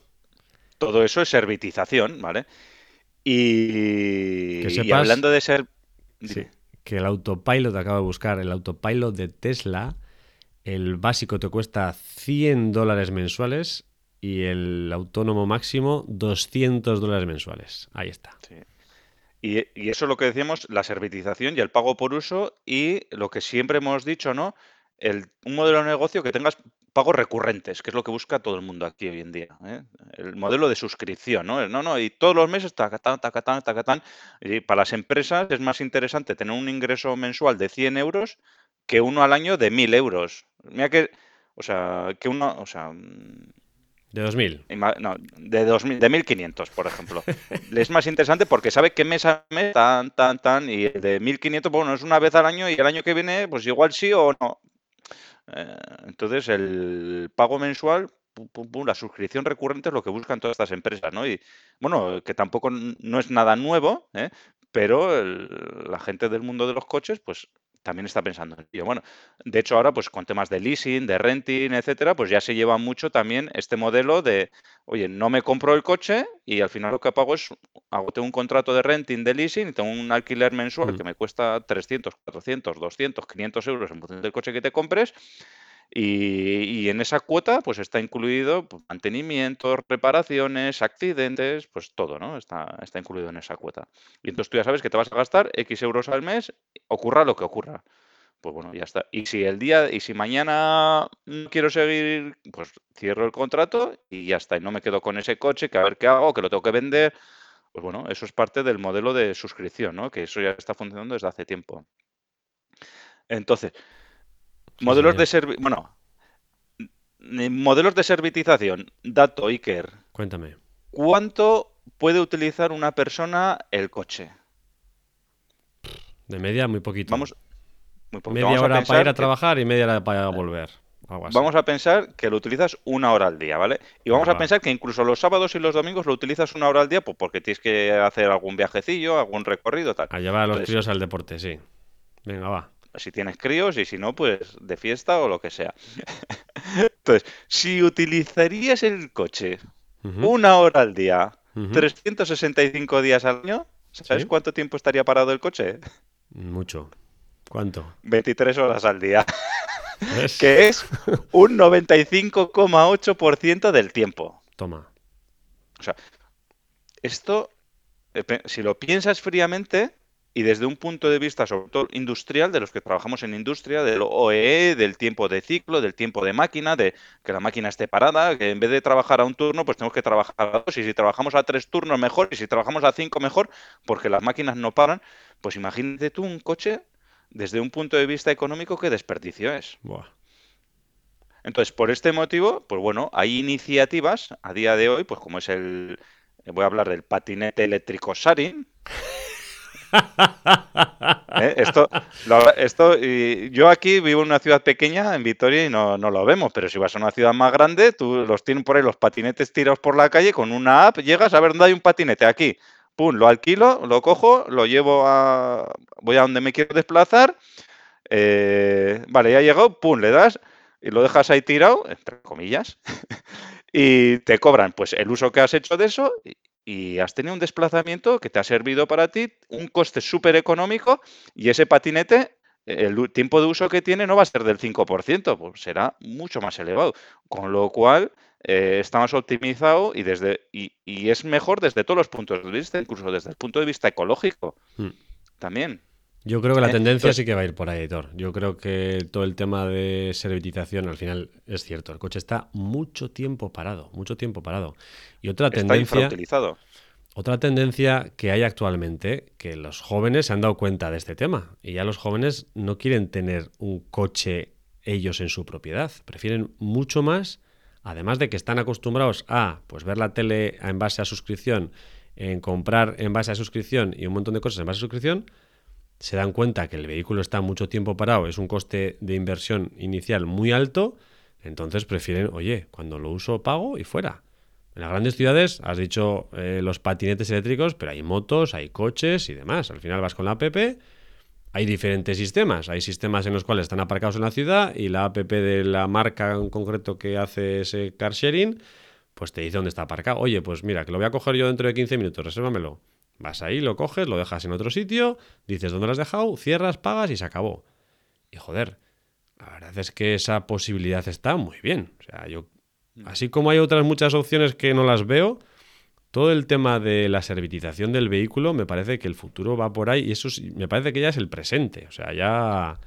todo eso es servitización, ¿vale? Y, Que y sepas- hablando de ser... Sí, que el autopilot, acabo de buscar, el autopilot de Tesla, el básico te cuesta 100 dólares mensuales y el autónomo máximo 200 dólares mensuales. Ahí está. Sí. Y, y eso es lo que decíamos, la servitización y el pago por uso y lo que siempre hemos dicho, ¿no? El, un modelo de negocio que tengas pagos recurrentes, que es lo que busca todo el mundo aquí hoy en día. ¿eh? El modelo de suscripción, ¿no? No, no, y todos los meses, tacatán, tacatán, tacatán. Y para las empresas es más interesante tener un ingreso mensual de 100 euros que uno al año de 1000 euros. Mira que, o sea, que uno, o sea, mm, De 2000. Ima- No, de 2000, de 1500, por ejemplo. Es más interesante porque sabe que mes a mes, tan, tan, tan, y el de 1500, bueno, es una vez al año y el año que viene, pues igual sí o no. Eh, entonces, el pago mensual, la suscripción recurrente es lo que buscan todas estas empresas, ¿no? Y bueno, que tampoco no es nada nuevo, ¿eh? pero la gente del mundo de los coches, pues también está pensando en ello. Bueno, de hecho ahora pues con temas de leasing, de renting, etcétera, pues ya se lleva mucho también este modelo de, oye, no me compro el coche y al final lo que pago es, hago tengo un contrato de renting, de leasing y tengo un alquiler mensual que me cuesta 300, 400, 200, 500 euros en función del coche que te compres y, en esa cuota pues está incluido pues, mantenimiento, reparaciones, accidentes, pues todo, ¿no? Está, está incluido en esa cuota. Y entonces tú ya sabes que te vas a gastar X euros al mes, ocurra lo que ocurra. Pues bueno, ya está. Y si el día, y si mañana quiero seguir, pues cierro el contrato y ya está. Y no me quedo con ese coche, que a ver qué hago, que lo tengo que vender. Pues bueno, eso es parte del modelo de suscripción, ¿no? Que eso ya está funcionando desde hace tiempo. Entonces, Modelos de servi bueno, modelos de servitización. Dato, Iker. Cuéntame. ¿Cuánto puede utilizar una persona el coche? De media, muy poquito. Vamos, Media hora para ir a trabajar y media hora para volver. Vamos a pensar que lo utilizas una hora al día, ¿vale? Y vamos a pensar que incluso los sábados y los domingos lo utilizas una hora al día pues porque tienes que hacer algún viajecillo, algún recorrido, tal. A llevar a los críos al deporte, sí. Venga, va si tienes críos y si no, pues de fiesta o lo que sea. Entonces, si utilizarías el coche una hora al día, 365 días al año, ¿sabes cuánto tiempo estaría parado el coche? Mucho. ¿Cuánto? 23 horas al día. que es un 95,8% del tiempo. Toma. O sea, esto, eh, si lo piensas fríamente, y desde un punto de vista, sobre todo industrial, de los que trabajamos en industria, del OEE, del tiempo de ciclo, del tiempo de máquina, de que la máquina esté parada, que en vez de trabajar a un turno, pues tenemos que trabajar a dos, y si trabajamos a tres turnos mejor, y si trabajamos a cinco mejor, porque las máquinas no paran, pues imagínate tú un coche desde un punto de vista económico, qué desperdicio es. Entonces, por este motivo, pues bueno, hay iniciativas a día de hoy, pues como es el, voy a hablar del patinete eléctrico Sarin, ¿Eh? Esto, esto y yo aquí vivo en una ciudad pequeña, en Vitoria, y no, lo vemos, pero si vas a una ciudad más grande, tú los tienes por ahí los patinetes tirados por la calle con una app, llegas a ver dónde hay un patinete, aquí, pum, lo alquilo, lo cojo, lo llevo a, voy a donde me quiero desplazar, eh, vale, ya ha llegado, pum, le das y lo dejas ahí tirado, entre comillas, y te cobran pues el uso que has hecho de eso y has tenido un desplazamiento que te ha servido para ti, un coste súper económico y ese patinete, el tiempo de uso que tiene no va a ser del 5%, pues será mucho más elevado. Con lo cual, eh, está más optimizado y, desde, y, es mejor desde todos los puntos de vista, incluso desde el punto de vista ecológico. Hmm. También. Yo creo que la eh, tendencia sí que va a ir por ahí, editor. Yo creo que todo el tema de servitización al final es cierto. El coche está mucho tiempo parado, mucho tiempo parado. Y otra tendencia. Otra tendencia que hay actualmente, que los jóvenes se han dado cuenta de este tema. Y ya los jóvenes no quieren tener un coche ellos en su propiedad. Prefieren mucho más, además de que están acostumbrados a pues ver la tele en base a suscripción, en comprar en base a suscripción y un montón de cosas en base a suscripción se dan cuenta que el vehículo está mucho tiempo parado, es un coste de inversión inicial muy alto, entonces prefieren, oye, cuando lo uso pago y fuera. En las grandes ciudades has dicho eh, los patinetes eléctricos, pero hay motos, hay coches y demás. Al final vas con la app, hay diferentes sistemas. Hay sistemas en los cuales están aparcados en la ciudad y la app de la marca en concreto que hace ese car sharing, pues te dice dónde está aparcado. Oye, pues mira, que lo voy a coger yo dentro de 15 minutos, resérvamelo. Vas ahí, lo coges, lo dejas en otro sitio, dices dónde lo has dejado, cierras, pagas y se acabó. Y joder, la verdad es que esa posibilidad está muy bien. O sea, yo, mm. así como hay otras muchas opciones que no las veo, todo el tema de la servitización del vehículo me parece que el futuro va por ahí y eso me parece que ya es el presente. O sea, ya...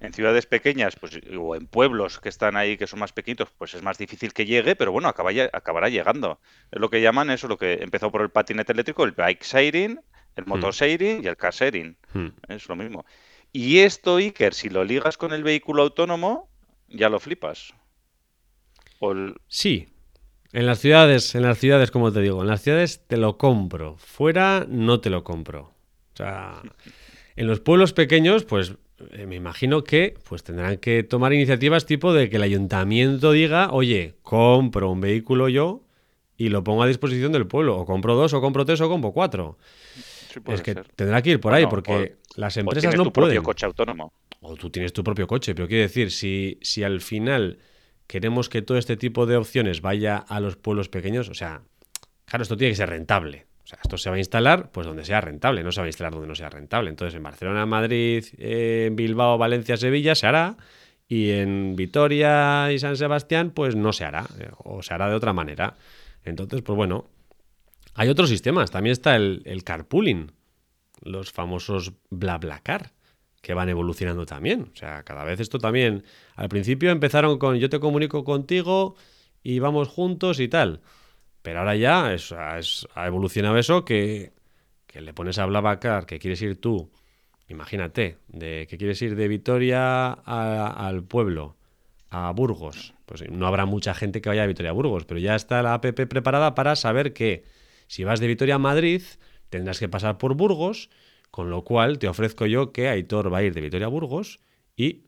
En ciudades pequeñas, pues, o en pueblos que están ahí, que son más pequeñitos, pues es más difícil que llegue, pero bueno, acabará llegando. Es lo que llaman eso, lo que empezó por el patinete eléctrico, el bike sharing, el hmm. motor sharing y el car sharing. Hmm. Es lo mismo. Y esto, Iker, si lo ligas con el vehículo autónomo, ya lo flipas. Sí. En las ciudades, en las ciudades, como te digo, en las ciudades te lo compro. Fuera no te lo compro. O sea, en los pueblos pequeños, pues eh, me imagino que pues tendrán que tomar iniciativas tipo de que el ayuntamiento diga, oye, compro un vehículo yo y lo pongo a disposición del pueblo. O compro dos, o compro tres, o compro cuatro. Sí, Es que ser. tendrá que ir por ahí, porque las O empresas tienes no tu propio pueden. coche autónomo. O tú tienes tu propio coche, pero quiero decir, si, si al final queremos que todo este tipo de opciones vaya a los pueblos pequeños, o sea, claro, esto tiene que ser rentable. Sea, esto se va a instalar pues donde sea rentable, no se va a instalar donde no sea rentable. Entonces, en Barcelona, Madrid, eh, Bilbao, Valencia, Sevilla se hará, y en Vitoria y San Sebastián, pues no se hará, eh, o se hará de otra manera. Entonces, pues bueno, hay otros sistemas. También está el, el carpooling, los famosos BlaBlaCar, que van evolucionando también. O sea, cada vez esto también. Al principio empezaron con yo te comunico contigo y vamos juntos y tal. Pero ahora ya es- ha evolucionado eso que, que le pones a BlaBlaCar que quieres ir tú. Imagínate, de que quieres ir de Vitoria a- al pueblo, a Burgos. Pues no habrá mucha gente que vaya de Vitoria a Burgos, pero ya está la app preparada para saber que si vas de Vitoria a Madrid, tendrás que pasar por Burgos, con lo cual te ofrezco yo que Aitor va a ir de Vitoria a Burgos y,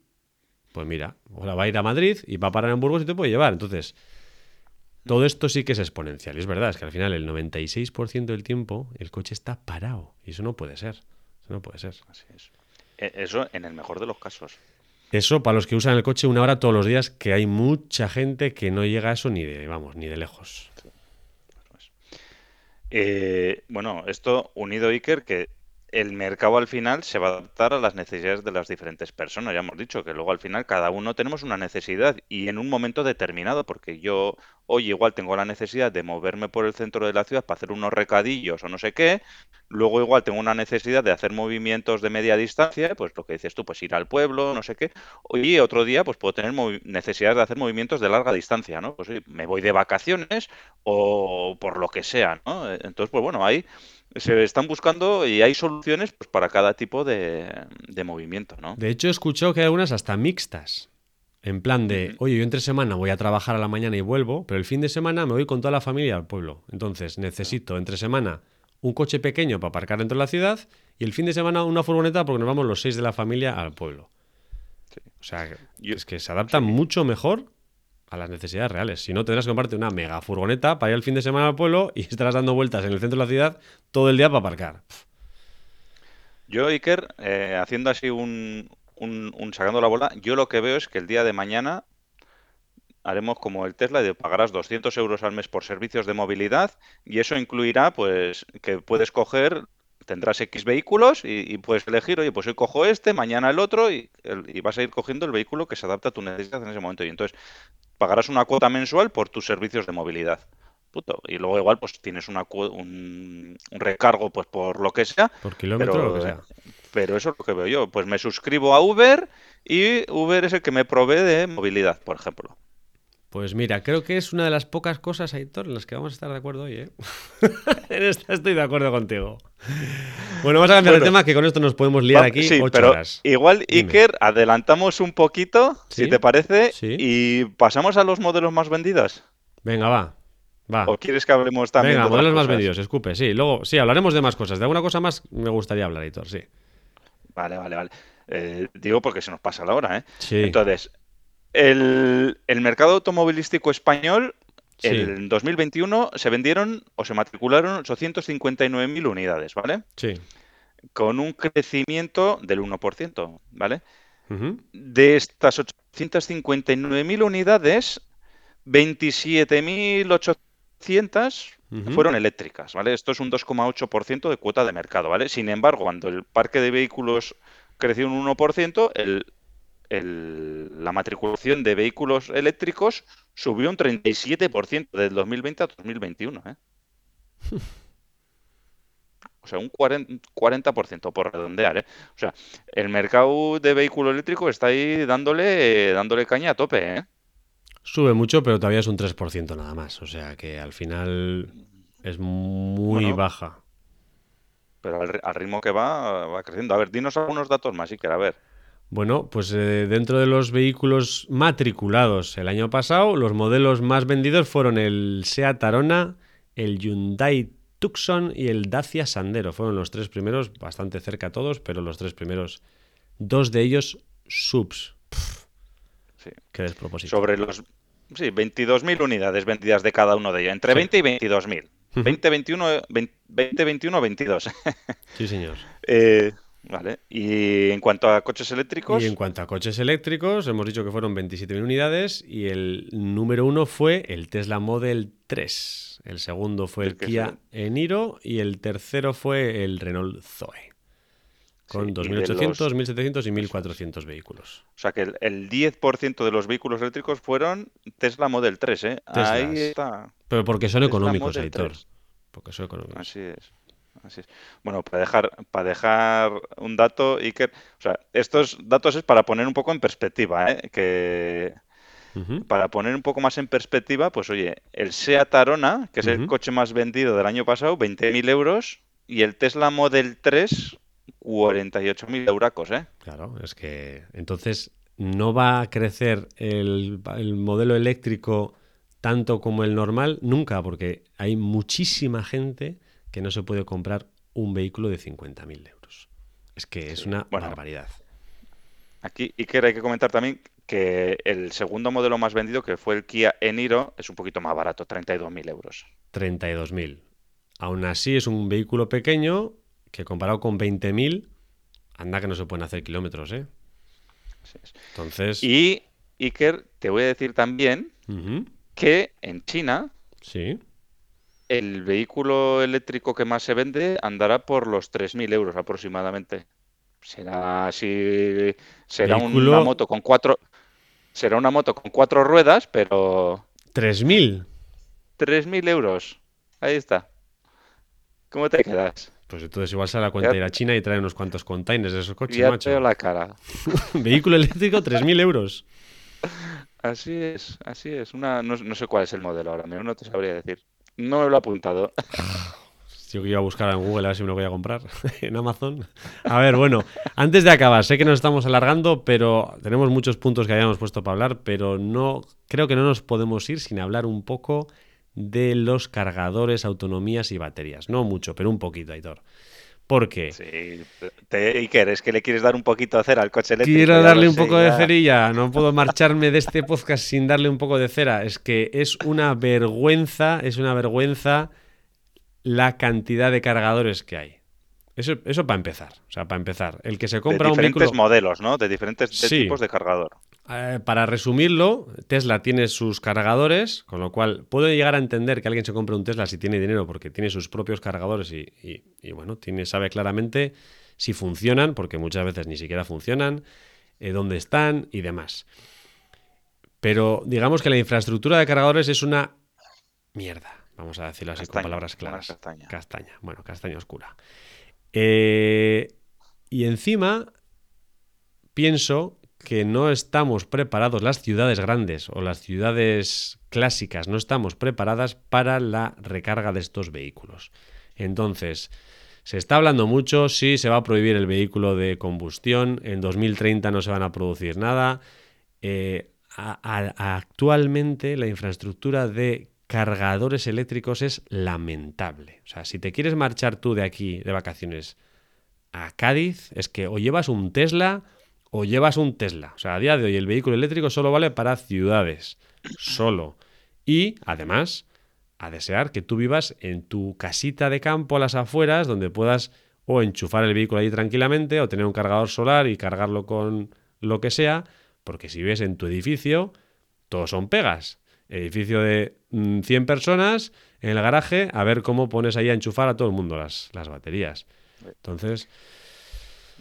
pues mira, ahora va a ir a Madrid y va a parar en Burgos y te puede llevar. Entonces, todo esto sí que es exponencial. Y es verdad, es que al final el 96% del tiempo el coche está parado. Y eso no puede ser. Eso no puede ser. Así es. E- Eso en el mejor de los casos. Eso para los que usan el coche una hora todos los días, que hay mucha gente que no llega a eso ni de, vamos, ni de lejos. Eh, bueno, esto unido, Iker, que el mercado al final se va a adaptar a las necesidades de las diferentes personas. Ya hemos dicho que luego al final cada uno tenemos una necesidad y en un momento determinado, porque yo hoy igual tengo la necesidad de moverme por el centro de la ciudad para hacer unos recadillos o no sé qué, luego igual tengo una necesidad de hacer movimientos de media distancia, pues lo que dices tú, pues ir al pueblo, no sé qué. Y otro día pues puedo tener necesidad de hacer movimientos de larga distancia, ¿no? Pues me voy de vacaciones o por lo que sea, ¿no? Entonces, pues bueno, ahí se están buscando y hay soluciones pues, para cada tipo de, de movimiento, ¿no? De hecho, he escuchado que hay algunas hasta mixtas. En plan de, oye, yo entre semana voy a trabajar a la mañana y vuelvo, pero el fin de semana me voy con toda la familia al pueblo. Entonces, necesito entre semana un coche pequeño para aparcar dentro de la ciudad y el fin de semana una furgoneta porque nos vamos los seis de la familia al pueblo. Sí. O sea, Yo- es que se adaptan mucho mejor a las necesidades reales. Si no, tendrás que comprarte una mega furgoneta para ir el fin de semana al pueblo y estarás dando vueltas en el centro de la ciudad todo el día para aparcar. Yo, Iker, eh, haciendo así un, sacando la bola, yo lo que veo es que el día de mañana haremos como el Tesla de pagarás 200 euros al mes por servicios de movilidad y eso incluirá pues que puedes coger, tendrás X vehículos y, y puedes elegir, oye, pues hoy cojo este, mañana el otro y, el- y vas a ir cogiendo el vehículo que se adapta a tu necesidad en ese momento y entonces pagarás una cuota mensual por tus servicios de movilidad. Puto. Y luego igual pues tienes una, un, un recargo pues por lo que sea, Por kilómetro o lo que sea. pero eso es lo que veo yo. Pues me suscribo a Uber y Uber es el que me provee de movilidad, por ejemplo. Pues mira, creo que es una de las pocas cosas, Aitor, en las que vamos a estar de acuerdo hoy, ¿eh? en esta estoy de acuerdo contigo. Bueno, vamos a cambiar de Bueno. tema, que con esto nos podemos liar Va- aquí sí, ocho pero horas. igual, Dime. Iker, adelantamos un poquito, ¿Sí? si te parece, Sí. y pasamos a los modelos más vendidos. Venga, va. Va. ¿O quieres que hablemos también Venga, de modelos más cosas? vendidos, escupe, sí. Luego, sí, hablaremos de más cosas. De alguna cosa más me gustaría hablar, Aitor, sí. Vale, vale, vale. Eh, digo porque se nos pasa la hora, ¿eh? Sí. Entonces, el, el mercado automovilístico español, Sí. en 2021 se vendieron o se matricularon 859.000 unidades, ¿vale? Sí. Con un crecimiento del 1%, ¿vale? De estas 859.000 unidades, 27.800 Ujú. fueron eléctricas, ¿vale? Esto es un 2,8% de cuota de mercado, ¿vale? Sin embargo, cuando el parque de vehículos creció un 1%, el, el- la matriculación de vehículos eléctricos subió un 37% del 2020 a 2021, ¿eh? O sea, un 40%, 40% por redondear, ¿eh? O sea, el mercado de vehículo eléctrico está ahí dándole, dándole caña a tope, ¿eh? Sube mucho, pero todavía es un 3% nada más. O sea que al final es muy Bueno. baja. Pero al, al ritmo que va, va creciendo. A ver, dinos algunos datos más, Iker, a ver. Bueno, pues eh, dentro de los vehículos matriculados el año pasado, los modelos más vendidos fueron el Seat Arona, el Hyundai Tucson y el Dacia Sandero. Fueron los tres primeros, bastante cerca todos, pero los tres primeros dos de ellos subs. Pff, Sí. qué despropósito. Sobre los sí, 22.000 unidades vendidas de cada uno de ellos, entre Sí. 20 y 22.000. Ujú. 20, 21, 20, 21, 22. Sí, señor. Eh, vale. Y en cuanto a coches eléctricos, Y en cuanto a coches eléctricos, hemos dicho que fueron 27.000 unidades y el número uno fue el Tesla Model 3. El segundo fue el Kia Eniro y el tercero fue el Renault Zoe. Con Sí, y de 2.800, los- 1.700 y 1.400 vehículos. o sea que el, el 10% de los vehículos eléctricos fueron Tesla Model 3, ¿eh? Teslas. Ahí está. Pero porque son Tesla económicos, Model Aitor. 3. Porque son económicos. Así es. Así es. Bueno, para dejar, para dejar un dato, Iker, o sea, estos datos es para poner un poco en perspectiva, ¿eh? Que para poner un poco más en perspectiva, pues oye, el Seat Arona, que es el coche más vendido del año pasado, 20.000 euros, y el Tesla Model 3, 48.000 euracos, ¿eh? Claro, es que entonces no va a crecer el, el modelo eléctrico tanto como el normal nunca, porque hay muchísima gente que no se puede comprar un vehículo de 50.000 euros. Es que es una bueno. barbaridad. Aquí, Iker, hay que comentar también que el segundo modelo más vendido, que fue el Kia Eniro, es un poquito más barato, 32.000 euros. 32.000. Aún así es un vehículo pequeño que comparado con 20.000, anda que no se pueden hacer kilómetros, ¿eh? Entonces... Y, Iker, te voy a decir también que en China Sí. El vehículo eléctrico que más se vende andará por los 3.000 euros aproximadamente. Será así, será Vehículo- una moto con cuatro, será una moto con cuatro ruedas, pero 3.000. 3.000 euros. Ahí está. ¿Cómo te quedas? Pues entonces igual sale la cuenta de ir a China y trae unos cuantos containers de esos coches, Ya macho. te veo la cara. Vehículo eléctrico, 3.000 euros. Así es, así es. Una, no, no sé cuál es el modelo ahora mismo, no te sabría decir. No me lo he apuntado. Yo que iba a buscar en Google a ver si me lo voy a comprar en Amazon. A ver, bueno, antes de acabar, sé que nos estamos alargando, pero tenemos muchos puntos que habíamos puesto para hablar, pero no creo que no nos podemos ir sin hablar un poco de los cargadores, autonomías y baterías. No mucho, pero un poquito, Aitor. Porque Sí, te, Iker, es que le quieres dar un poquito de cera al coche eléctrico. quiero darle un sé, poco de ya. cerilla. No puedo marcharme de este podcast sin darle un poco de cera. Es que es una vergüenza, es una vergüenza la cantidad de cargadores que hay. Eso, eso para empezar. O sea, para empezar. El que se De compra un diferentes vehículo. modelos, ¿no? De diferentes de Sí. tipos de cargador. Eh, para resumirlo, Tesla tiene sus cargadores, con lo cual puedo llegar a entender que alguien se compre un Tesla si tiene dinero porque tiene sus propios cargadores y, y- y, bueno, tiene, sabe claramente si funcionan, porque muchas veces ni siquiera funcionan, eh, dónde están y demás. Pero digamos que la infraestructura de cargadores es una mierda, vamos a decirlo así con palabras claras. castaña. Castaña, bueno, castaña oscura. Eh, y encima pienso que no estamos preparados, las ciudades grandes o las ciudades clásicas no estamos preparadas para la recarga de estos vehículos. Entonces, se está hablando mucho, sí, se va a prohibir el vehículo de combustión, en 2030 no se van a producir nada. Eh, actualmente la infraestructura de cargadores eléctricos es lamentable. O sea, si te quieres marchar tú de aquí de vacaciones a Cádiz, es que o llevas un Tesla o llevas un Tesla. O sea, a día de hoy el vehículo eléctrico solo vale para ciudades. Solo. Y, además, a desear que tú vivas en tu casita de campo a las afueras, donde puedas o enchufar el vehículo ahí tranquilamente, o tener un cargador solar y cargarlo con lo que sea, porque si vives en tu edificio, todos son pegas. Edificio de mm, 100 personas, en el garaje, a ver cómo pones ahí a enchufar a todo el mundo las, las baterías. Entonces,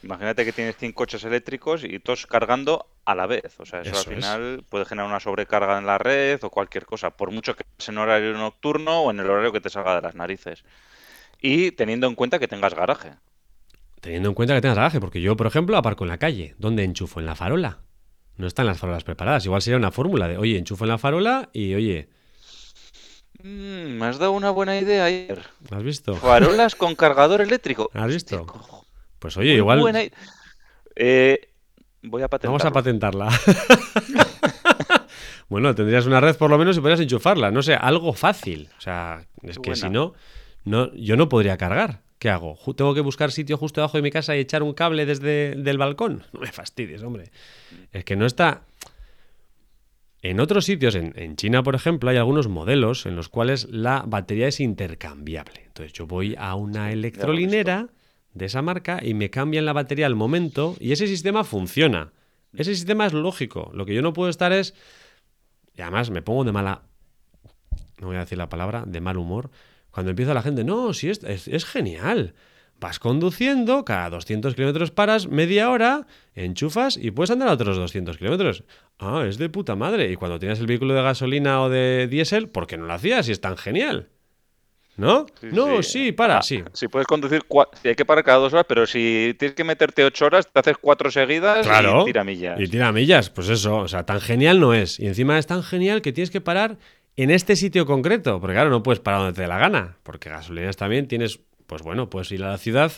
Imagínate que tienes 100 coches eléctricos y todos cargando a la vez. O sea, eso, Eso al es. final puede generar una sobrecarga en la red o cualquier cosa, por mucho que sea en horario nocturno o en el horario que te salga de las narices. Y teniendo en cuenta que tengas garaje. Teniendo en cuenta que tengas garaje, porque yo, por ejemplo, aparco en la calle. ¿Dónde enchufo? En la farola. No están las farolas preparadas. Igual sería una fórmula de, oye, enchufo en la farola y, oye, Mm, me has dado una buena idea ayer. ¿has visto? Farolas con cargador eléctrico. ¿Has visto? Pues oye, Muy igual buena Eh, voy a vamos a patentarla. bueno, tendrías una red por lo menos y podrías enchufarla. No sé, algo fácil. O sea, es que si no, no, yo no podría cargar. ¿Qué hago? ¿Tengo que buscar sitio justo debajo de mi casa y echar un cable desde el balcón? No me fastidies, hombre. Es que no está... En otros sitios, en, en China, por ejemplo, hay algunos modelos en los cuales la batería es intercambiable. Entonces yo voy a una electrolinera de esa marca y me cambian la batería al momento y ese sistema funciona. Ese sistema es lógico. Lo que yo no puedo estar es... Y además me pongo de mala... No voy a decir la palabra, de mal humor. Cuando empieza la gente, no, sí, es, es, genial. Vas conduciendo, cada 200 kilómetros paras, media hora, enchufas y puedes andar a otros 200 kilómetros. Ah, es de puta madre. Y cuando tienes el vehículo de gasolina o de diésel, ¿por qué no lo hacías si es tan genial? ¿No? Sí, no, sí. sí, para, sí. Si puedes conducir, si hay que parar cada dos horas, pero si tienes que meterte ocho horas, te haces cuatro seguidas Claro. y tira millas. Y tira millas, pues eso, o sea, tan genial no es. Y encima es tan genial que tienes que parar en este sitio concreto, porque claro, no puedes parar donde te dé la gana, porque gasolineras también tienes, pues bueno, puedes ir a la ciudad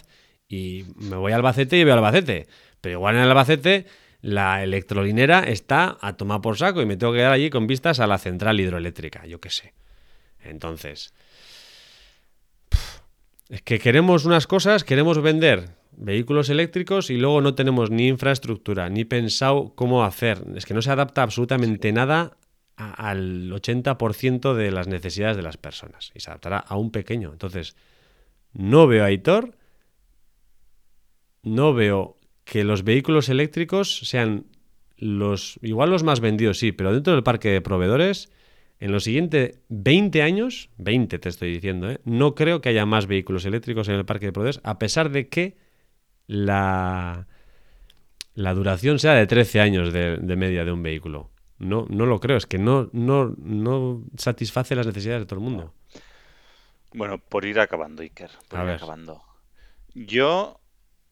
y me voy a Albacete y veo Albacete, pero igual en Albacete la electrolinera está a tomar por saco y me tengo que quedar allí con vistas a la central hidroeléctrica, yo qué sé. Entonces, es que queremos unas cosas, queremos vender vehículos eléctricos y luego no tenemos ni infraestructura, ni pensado cómo hacer. Es que no se adapta absolutamente nada a- al 80% de las necesidades de las personas y se adaptará a un pequeño. Entonces, no veo a Aitor, no veo que los vehículos eléctricos sean los, igual los más vendidos, sí, pero dentro del parque de proveedores, en los siguientes 20 años, 20 te estoy diciendo, ¿eh? no creo que haya más vehículos eléctricos en el parque de proveedores, a pesar de que la, la duración sea de 13 años de, de media de un vehículo. No, no lo creo, es que no, no, no satisface las necesidades de todo el mundo. Bueno, por ir acabando, Iker, por A ir ver. acabando. Yo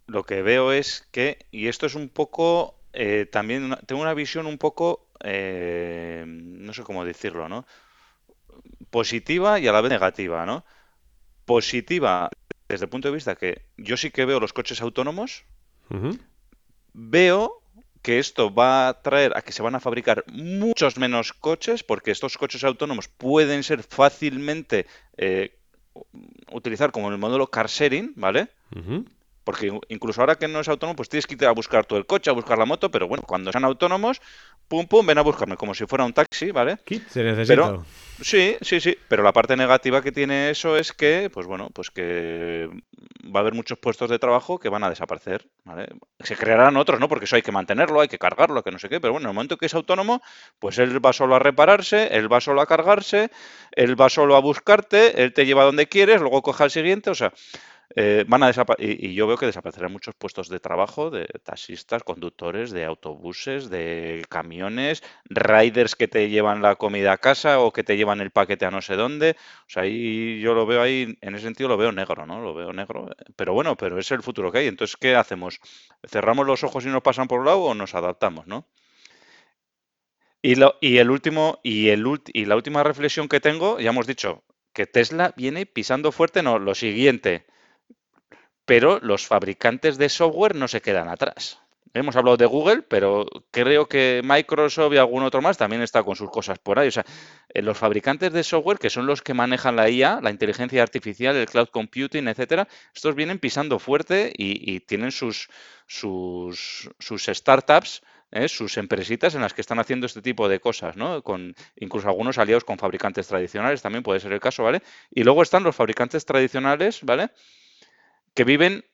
lo que veo es que, y esto es un poco, eh, también una- tengo una visión un poco, eh, no sé cómo decirlo, ¿no? Positiva y a la vez negativa, ¿no? Positiva desde el punto de vista que yo sí que veo los coches autónomos. Veo que esto va a traer a que se van a fabricar muchos menos coches, porque estos coches autónomos pueden ser fácilmente eh, utilizar como el modelo car sharing, ¿vale? Porque in- incluso ahora que no es autónomo, pues tienes que ir a buscar tú el coche, a buscar la moto, pero bueno, cuando sean autónomos, pum, pum, ven a buscarme, como si fuera un taxi, ¿vale? Kit se necesita. Pero, sí, sí, sí, pero la parte negativa que tiene eso es que, pues bueno, pues que va a haber muchos puestos de trabajo que van a desaparecer, ¿vale? Se crearán otros, ¿no? Porque eso hay que mantenerlo, hay que cargarlo, que no sé qué, pero bueno, en el momento que es autónomo, pues él va solo a repararse, él va solo a cargarse, él va solo a buscarte, él te lleva donde quieres, luego coge al siguiente, o sea, eh, van a y, y yo veo que desaparecerán muchos puestos de trabajo de taxistas, conductores, de autobuses, de camiones, riders que te llevan la comida a casa o que te llevan el paquete a no sé dónde. O sea, ahí yo lo veo ahí, en ese sentido lo veo negro, ¿no? Lo veo negro. Pero bueno, pero es el futuro que hay. Entonces, ¿qué hacemos? ¿Cerramos los ojos y nos pasan por un lado o nos adaptamos, ¿no? Y, lo- y el último, y, el, y la última reflexión que tengo, ya hemos dicho que Tesla viene pisando fuerte, no, lo siguiente, pero los fabricantes de software no se quedan atrás. Hemos hablado de Google, pero creo que Microsoft y algún otro más también está con sus cosas por ahí. O sea, eh, los fabricantes de software, que son los que manejan la IA, la inteligencia artificial, el cloud computing, etcétera, estos vienen pisando fuerte y, tienen sus, sus, sus startups, ¿eh? sus empresitas en las que están haciendo este tipo de cosas, ¿no? Con incluso algunos aliados con fabricantes tradicionales, también puede ser el caso, ¿vale? Y luego están los fabricantes tradicionales, ¿vale? Que viven,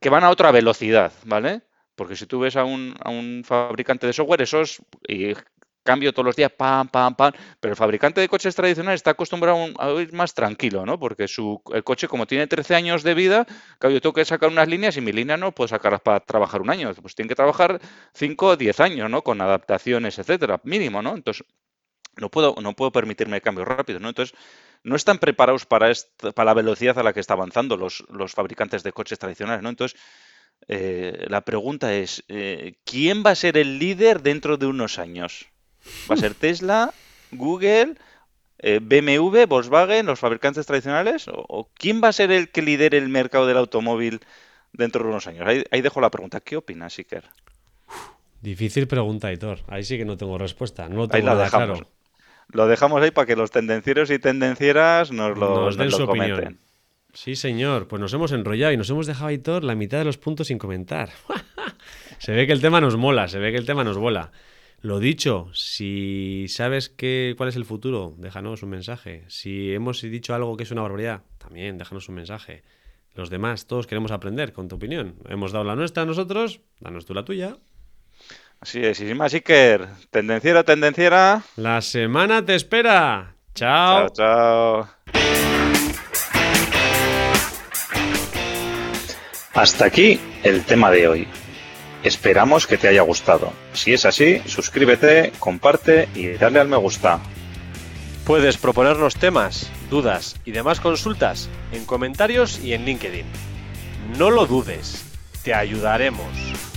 que van a otra velocidad, ¿vale? Porque si tú ves a un, a un fabricante de software, esos y cambio todos los días, pam, pam, pam, pero el fabricante de coches tradicionales está acostumbrado a ir más tranquilo, ¿no? Porque su, el coche, como tiene 13 años de vida, claro, yo tengo que sacar unas líneas y mi línea no puedo sacarlas para trabajar un año, pues tiene que trabajar 5 o 10 años, ¿no? Con adaptaciones, etcétera, mínimo, ¿no? Entonces, no puedo, no puedo permitirme cambios rápidos, ¿no? Entonces, no están preparados para, esta- para la velocidad a la que está avanzando los, los fabricantes de coches tradicionales, ¿no? Entonces, eh, la pregunta es, eh, ¿quién va a ser el líder dentro de unos años? ¿Va a ser Tesla, Google, eh, BMW, Volkswagen, los fabricantes tradicionales? ¿O, o quién va a ser el que lidere el mercado del automóvil dentro de unos años? Ahí, ahí dejo la pregunta. ¿Qué opinas, Iker? Difícil pregunta, Aitor. Ahí sí que no tengo respuesta. No lo Ahí tengo la nada dejamos. claro. Lo dejamos ahí para que los tendencieros y tendencieras nos lo, Nos den nos lo su opinión. comenten. Sí, señor. Pues nos hemos enrollado y nos hemos dejado, Aitor, la mitad de los puntos sin comentar. se ve que el tema nos mola, se ve que el tema nos bola. Lo dicho, si sabes que, cuál es el futuro, déjanos un mensaje. Si hemos dicho algo que es una barbaridad, también déjanos un mensaje. Los demás, todos queremos aprender con tu opinión. Hemos dado la nuestra a nosotros, danos tú la tuya. Así es, y sin más, Iker, tendenciera, tendenciera. La semana te espera. Chao. Chao, chao. Hasta aquí el tema de hoy. Esperamos que te haya gustado. Si es así, suscríbete, comparte y dale al me gusta. Puedes proponernos temas, dudas y demás consultas en comentarios y en LinkedIn. No lo dudes, te ayudaremos.